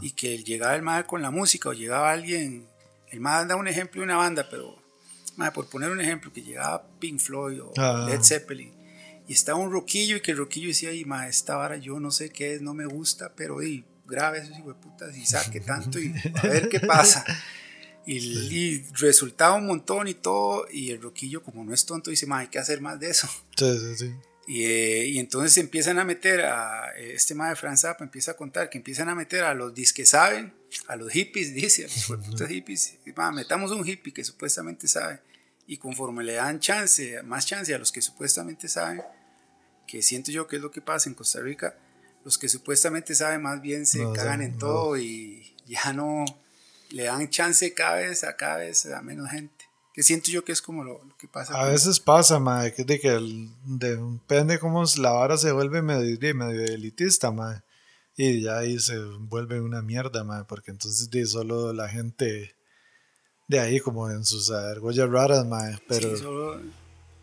y que llegaba el madre con la música o llegaba alguien, el madre da un ejemplo de una banda, pero madre, por poner un ejemplo, que llegaba Pink Floyd o Led Zeppelin, y estaba un ruquillo y que el ruquillo decía, y madre, esta vara yo no sé qué es, no me gusta, pero y grave esos putas y saque tanto y a ver qué pasa. Y, resultaba un montón y todo, y el roquillo, como no es tonto, dice, ma, hay que hacer más de eso. Sí, sí, sí. Y, eh, y, entonces empiezan a meter a este tema de Franz Zappa, empieza a contar que empiezan a meter a los dis que saben, a los hippies, dice, a los putos hippies, metamos un hippie que supuestamente sabe. Y conforme le dan chance, más chance a los que supuestamente saben, que siento yo que es lo que pasa en Costa Rica, los que supuestamente saben más bien se cagan en todo y ya no le dan chance cada vez a cada vez a menos gente que siento yo que es como lo, que pasa. A veces pasa, madre, que, de que el, depende cómo la vara se vuelve medio, medio elitista, madre. Y ya ahí se vuelve una mierda, mae, porque entonces de solo la gente de ahí como en sus argollas raras, mae, pero... Sí, solo-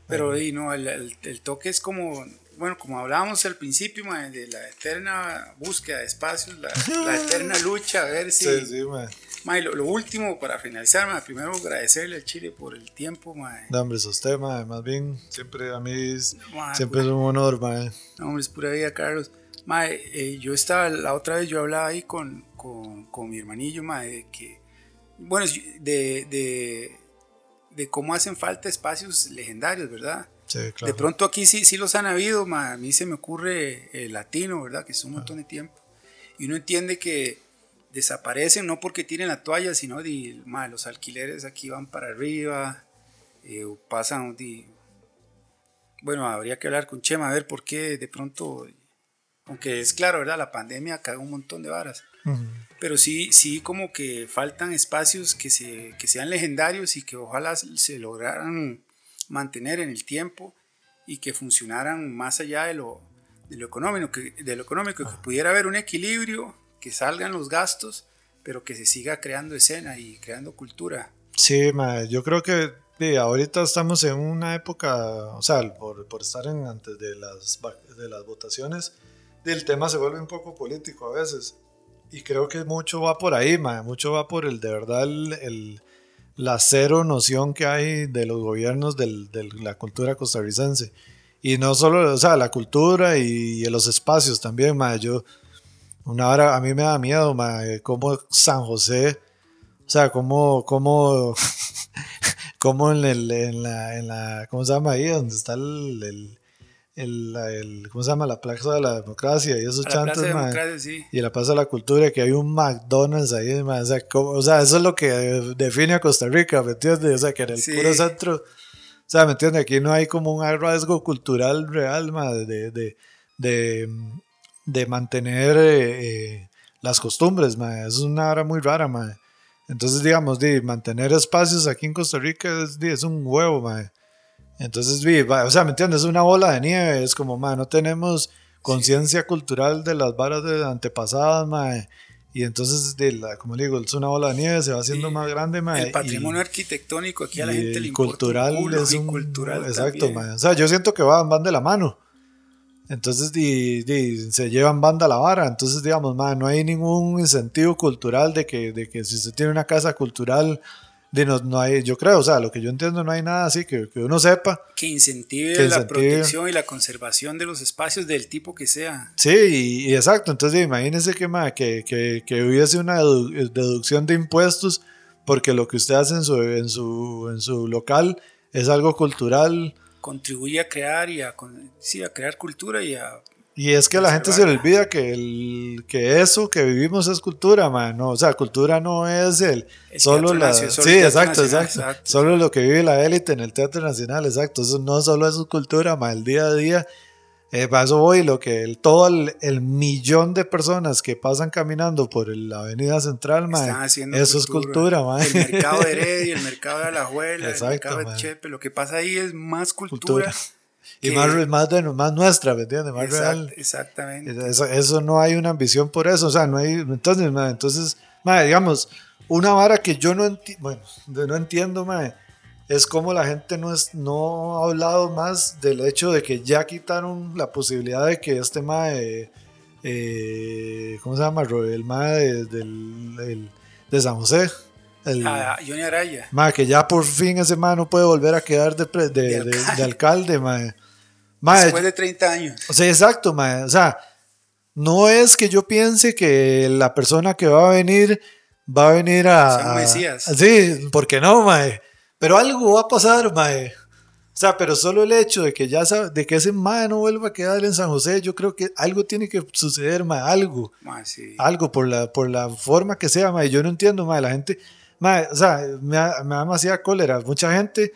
pero y no, el, el- el toque es como, bueno, como hablábamos al principio, mae, de la eterna búsqueda de espacios, la, la eterna lucha, a ver si... Sí, sí, mae. Mae, lo, lo último para finalizar, mae, primero agradecerle al Chile por el tiempo, mae. No, hombre, usted, mae, más bien, siempre a mí es- Mae, siempre es un honor, mae. No, hombre, es pura vida, Carlos. Mae, eh, yo estaba, la otra vez yo hablaba ahí con, con, con mi hermanillo, mae, de que, bueno, de, de, de cómo hacen falta espacios legendarios, ¿verdad? Sí, De claro. pronto aquí sí, sí los han habido, mae. a mí se me ocurre el latino, ¿verdad? Que es un montón de tiempo. Y uno entiende que desaparecen no porque tiren la toalla, sino de, mae, los alquileres aquí van para arriba, eh, pasan, di- bueno, habría que hablar con Chema a ver por qué de pronto, aunque es claro, ¿verdad? La pandemia cagó un montón de varas. Pero sí, sí como que faltan espacios que, se, que sean legendarios y que ojalá se lograran mantener en el tiempo y que funcionaran más allá de lo, de lo económico, que, de lo económico, que pudiera haber un equilibrio, que salgan los gastos, pero que se siga creando escena y creando cultura. Sí, mae, yo creo que sí, ahorita estamos en una época, o sea, por, por estar en, antes de las, de las votaciones, el tema se vuelve un poco político a veces. Y creo que mucho va por ahí, mae, mucho va por el de verdad el, el- la cero noción que hay de los gobiernos de la cultura costarricense. Y no solo, o sea, la cultura y, los espacios también, mae. Yo, una hora a mí me da miedo, mae, como San José, o sea, como, como, como en, el, en, la, en la, ¿cómo se llama ahí? Donde está el, el, el, el- ¿cómo se llama? La Plaza de la Democracia y esos chantes, de sí. Y la Plaza de la Cultura, que hay un McDonald's ahí, mae, o, sea, como- o sea, eso es lo que define a Costa Rica, ¿me entiendes? O sea, que en el Sí. puro centro, o sea, ¿me entiendes? Aquí no hay como un rasgo cultural real, mae, de, de, de, de mantener eh, eh, las costumbres, mae. Es una hora muy rara, mae. Entonces, digamos, de mantener espacios aquí en Costa Rica es, es un huevo, mae. Entonces, o sea, ¿me entiendes? Es una bola de nieve, es como, mae, no tenemos conciencia cultural de las varas de antepasadas, mae. Y entonces, de la, como le digo, es una bola de nieve, se va haciendo Sí. más grande, mae. El y- patrimonio arquitectónico aquí a la y gente le importa un cultural culo, es y un cultural exacto mae. o sea yo siento que van, van de la mano entonces se llevan banda a la vara entonces digamos no hay ningún incentivo cultural de que, de que si usted tiene una casa cultural de no, no hay yo creo o sea lo que yo entiendo no hay nada así que, que uno sepa que incentive Que la protección y la conservación de los espacios del tipo que sea. Sí, y, y exacto. Entonces, imagínese que, que, que, que hubiese una dedu- deducción de impuestos porque lo que usted hace en su, en su, en su local es algo cultural. Contribuye a crear y a, sí, a crear cultura y a... Y es que a la gente se le olvida que, el, que eso que vivimos es cultura, man. No, o sea, cultura no es el, El solo la. Nacional, solo sí, exacto, Nacional, exacto, exacto. Solo lo que vive la élite en el Teatro Nacional, exacto. Eso no solo es cultura, man. El día a día. Eh, para eso voy, lo que el, todo el, el millón de personas que pasan caminando por el- la avenida central, haciendo eso es cultura, man. El mercado de Heredia, el mercado de Alajuela, Exacto, el mercado de man. Chepe. Lo que pasa ahí es más cultura. Cultura. Y que- más, más, de- más nuestra, ¿me entiendes? Más Exact- real. exactamente. Eso, eso no hay una ambición por eso, o sea, no hay, entonces, mae, entonces, mae, digamos, una vara que yo no entiendo, bueno, de- no entiendo, mae, es como la gente no, es, no ha hablado más del hecho de que ya quitaron la posibilidad de que este mae, eh, ¿cómo se llama? El mae de, del- el- de San José, el, Ah, Johnny Araya. mae, que ya por fin ese mae no puede volver a quedar de, de, De de- alcalde. de alcalde, mae. Mae, Después de 30 años. o sea, exacto, mae. O sea, no es que yo piense que la persona que va a venir va a venir a. A- mesías. sí, porque no, mae. Pero algo va a pasar, mae. O sea, pero solo el hecho de que ya sabe- de que ese mae no vuelva a quedar en San José, yo creo que algo tiene que suceder, mae. Algo. Ma, sí. Algo por la, por la forma que sea, mae. Yo no entiendo, mae. La gente. Mae, o sea, me me da demasiada cólera. Mucha gente.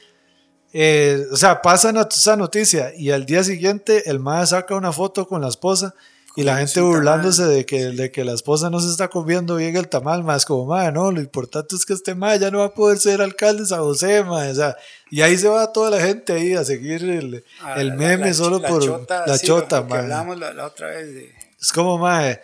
eh, o sea, pasa esa noticia y al día siguiente el mae saca una foto con la esposa y la gente burlándose tamal. de que, de que la esposa no se está comiendo bien el tamal, más como, mae, no, lo importante es que este mae ya no va a poder ser alcalde de San José, mae, o sea, y ahí se va toda la gente ahí a seguir el, el Ah, la- meme la- solo la por chota, la sí, chota, mae. hablamos la, otra vez de... Es como, mae,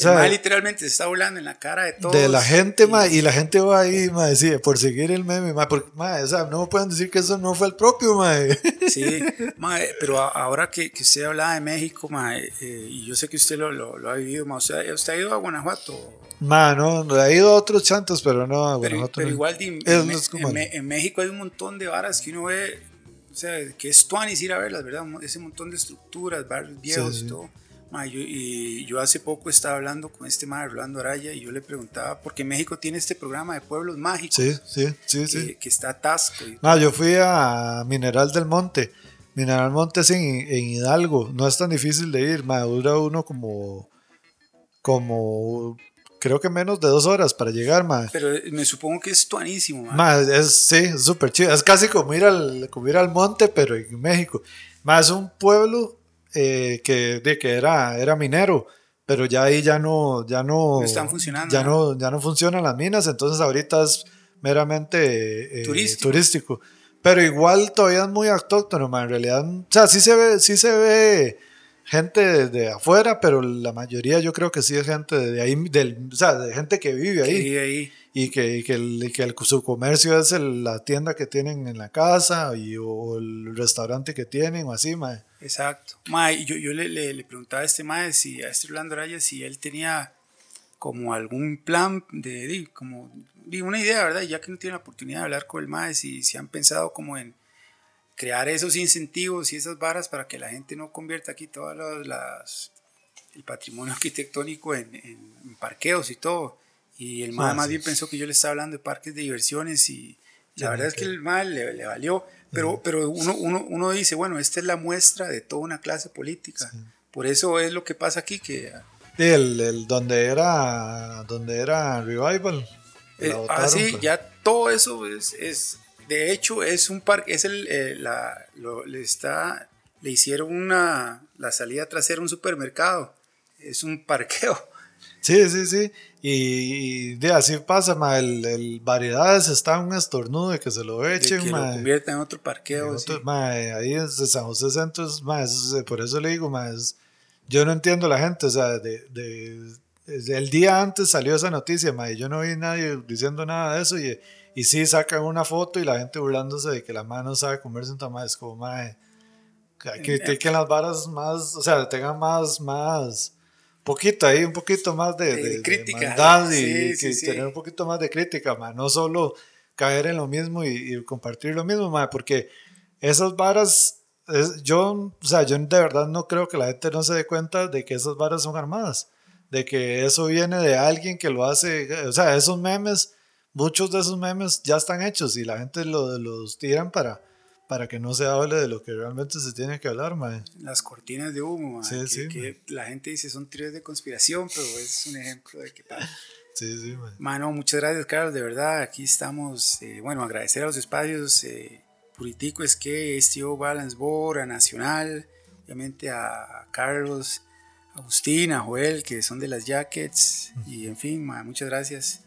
O sea, literalmente se está burlando en la cara de todos. De la gente, y, y la gente va ahí, ma, decide, por seguir el meme, ma, porque, ma, o sea, no me pueden decir que eso no fue el propio, ma. Sí, ma, pero ahora que, que, usted hablaba de México, ma, eh, y yo sé que usted lo, lo, ha vivido, ma, ¿usted, ¿usted ha ido a Guanajuato? Ma, no, ha ido a otros chantos, pero no a Guanajuato. Pero, igual, en, en, México hay un montón de varas que uno ve, o sea, que es tuanis ir a verlas, ¿verdad? Ese montón de estructuras, barrios viejos y todo y yo hace poco estaba hablando con este madre, Rolando Araya, y yo le preguntaba, porque México tiene este programa de pueblos mágicos. Sí, sí, sí. Que, sí. que está atasco. yo fui a Mineral del Monte. Mineral del Monte es en, Hidalgo, no es tan difícil de ir, ma, dura uno como, como, creo que menos de dos horas para llegar, ma. Pero me supongo que es tuanísimo, ma. es, sí, es súper chido, es casi como ir, al, como ir al monte, pero en México. Más es un pueblo eh, que, de que era, era minero, pero ya ahí ya no, ya no, están funcionando. Ya no, ya no funcionan las minas, entonces ahorita es meramente eh, turístico. Pero igual todavía es muy autóctono, en realidad. O sea, sí se ve, sí se ve gente de, afuera, pero la mayoría yo creo que sí es gente de ahí, del, o sea, de gente que vive ahí. ahí. Y que, que, el, que el, su comercio es la tienda que tienen en la casa y, o el restaurante que tienen o así, mae. Exacto. Mae, yo, yo le, le, preguntaba a este mae, si, a este Orlando Araya, si él tenía como algún plan de, de como de una idea, ¿verdad? Ya que no tiene la oportunidad de hablar con el mae, si, si han pensado como en crear esos incentivos y esas varas para que la gente no convierta aquí todas las, el patrimonio arquitectónico en, en parqueos y todo y el MAE más bien pensó que yo le estaba hablando de parques de diversiones y la verdad es que el MAE le, valió. Pero, pero uno, uno, uno, dice, bueno, esta es la muestra de toda una clase política. Por eso es lo que pasa aquí que... Sí, el, el donde era donde era Revival. Eh, así, ah, pues. ya todo eso es, es, de hecho, es un parque, es el, eh, la, lo, le está, le hicieron una, la salida trasera a un supermercado, es un parqueo. Sí, sí, sí. Y, de así pasa, ma, el, el, variedades está un estornudo de que se lo echen, que ma, lo convierta en otro parqueo. ma, ahí en San José Centro, ma, por eso le digo, ma, yo no entiendo la gente, o sea, de, de, el día antes salió esa noticia, ma, y yo no vi nadie diciendo nada de eso, y, y sí sacan una foto y la gente burlándose de que la mano sabe comerse un tamal, es como, ma, hay que, que, que las varas más, o sea, tengan más, más poquito ahí, un poquito más de, de, crítica. y tener un poquito más de crítica, man. no solo caer en lo mismo y, compartir lo mismo, man, porque esas varas, yo, o sea, yo de verdad no creo que la gente no se dé cuenta de que esas varas son armadas, de que eso viene de alguien que lo hace, o sea, esos memes, muchos de esos memes ya están hechos y la gente lo, los tiran para para que no se hable de lo que realmente se tiene que hablar, mae. Las cortinas de humo, mae, sí, que, sí, que la gente dice son teorías de conspiración, pero es un ejemplo de que pasa. Sí, sí, mae. Mano, muchas gracias, Carlos, de verdad, aquí estamos, eh, bueno, agradecer a los espacios eh, Puritico es que STO Balance Board, a Nacional, obviamente a Carlos, a Agustín, a Joel, que son de las Jackets, y en fin, mae, muchas gracias,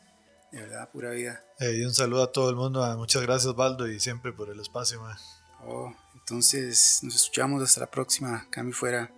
de verdad, pura vida. Eh, y un saludo a todo el mundo, muchas gracias, Baldo, y siempre por el espacio, mae. Oh, entonces nos escuchamos hasta la próxima. Cambio fuera.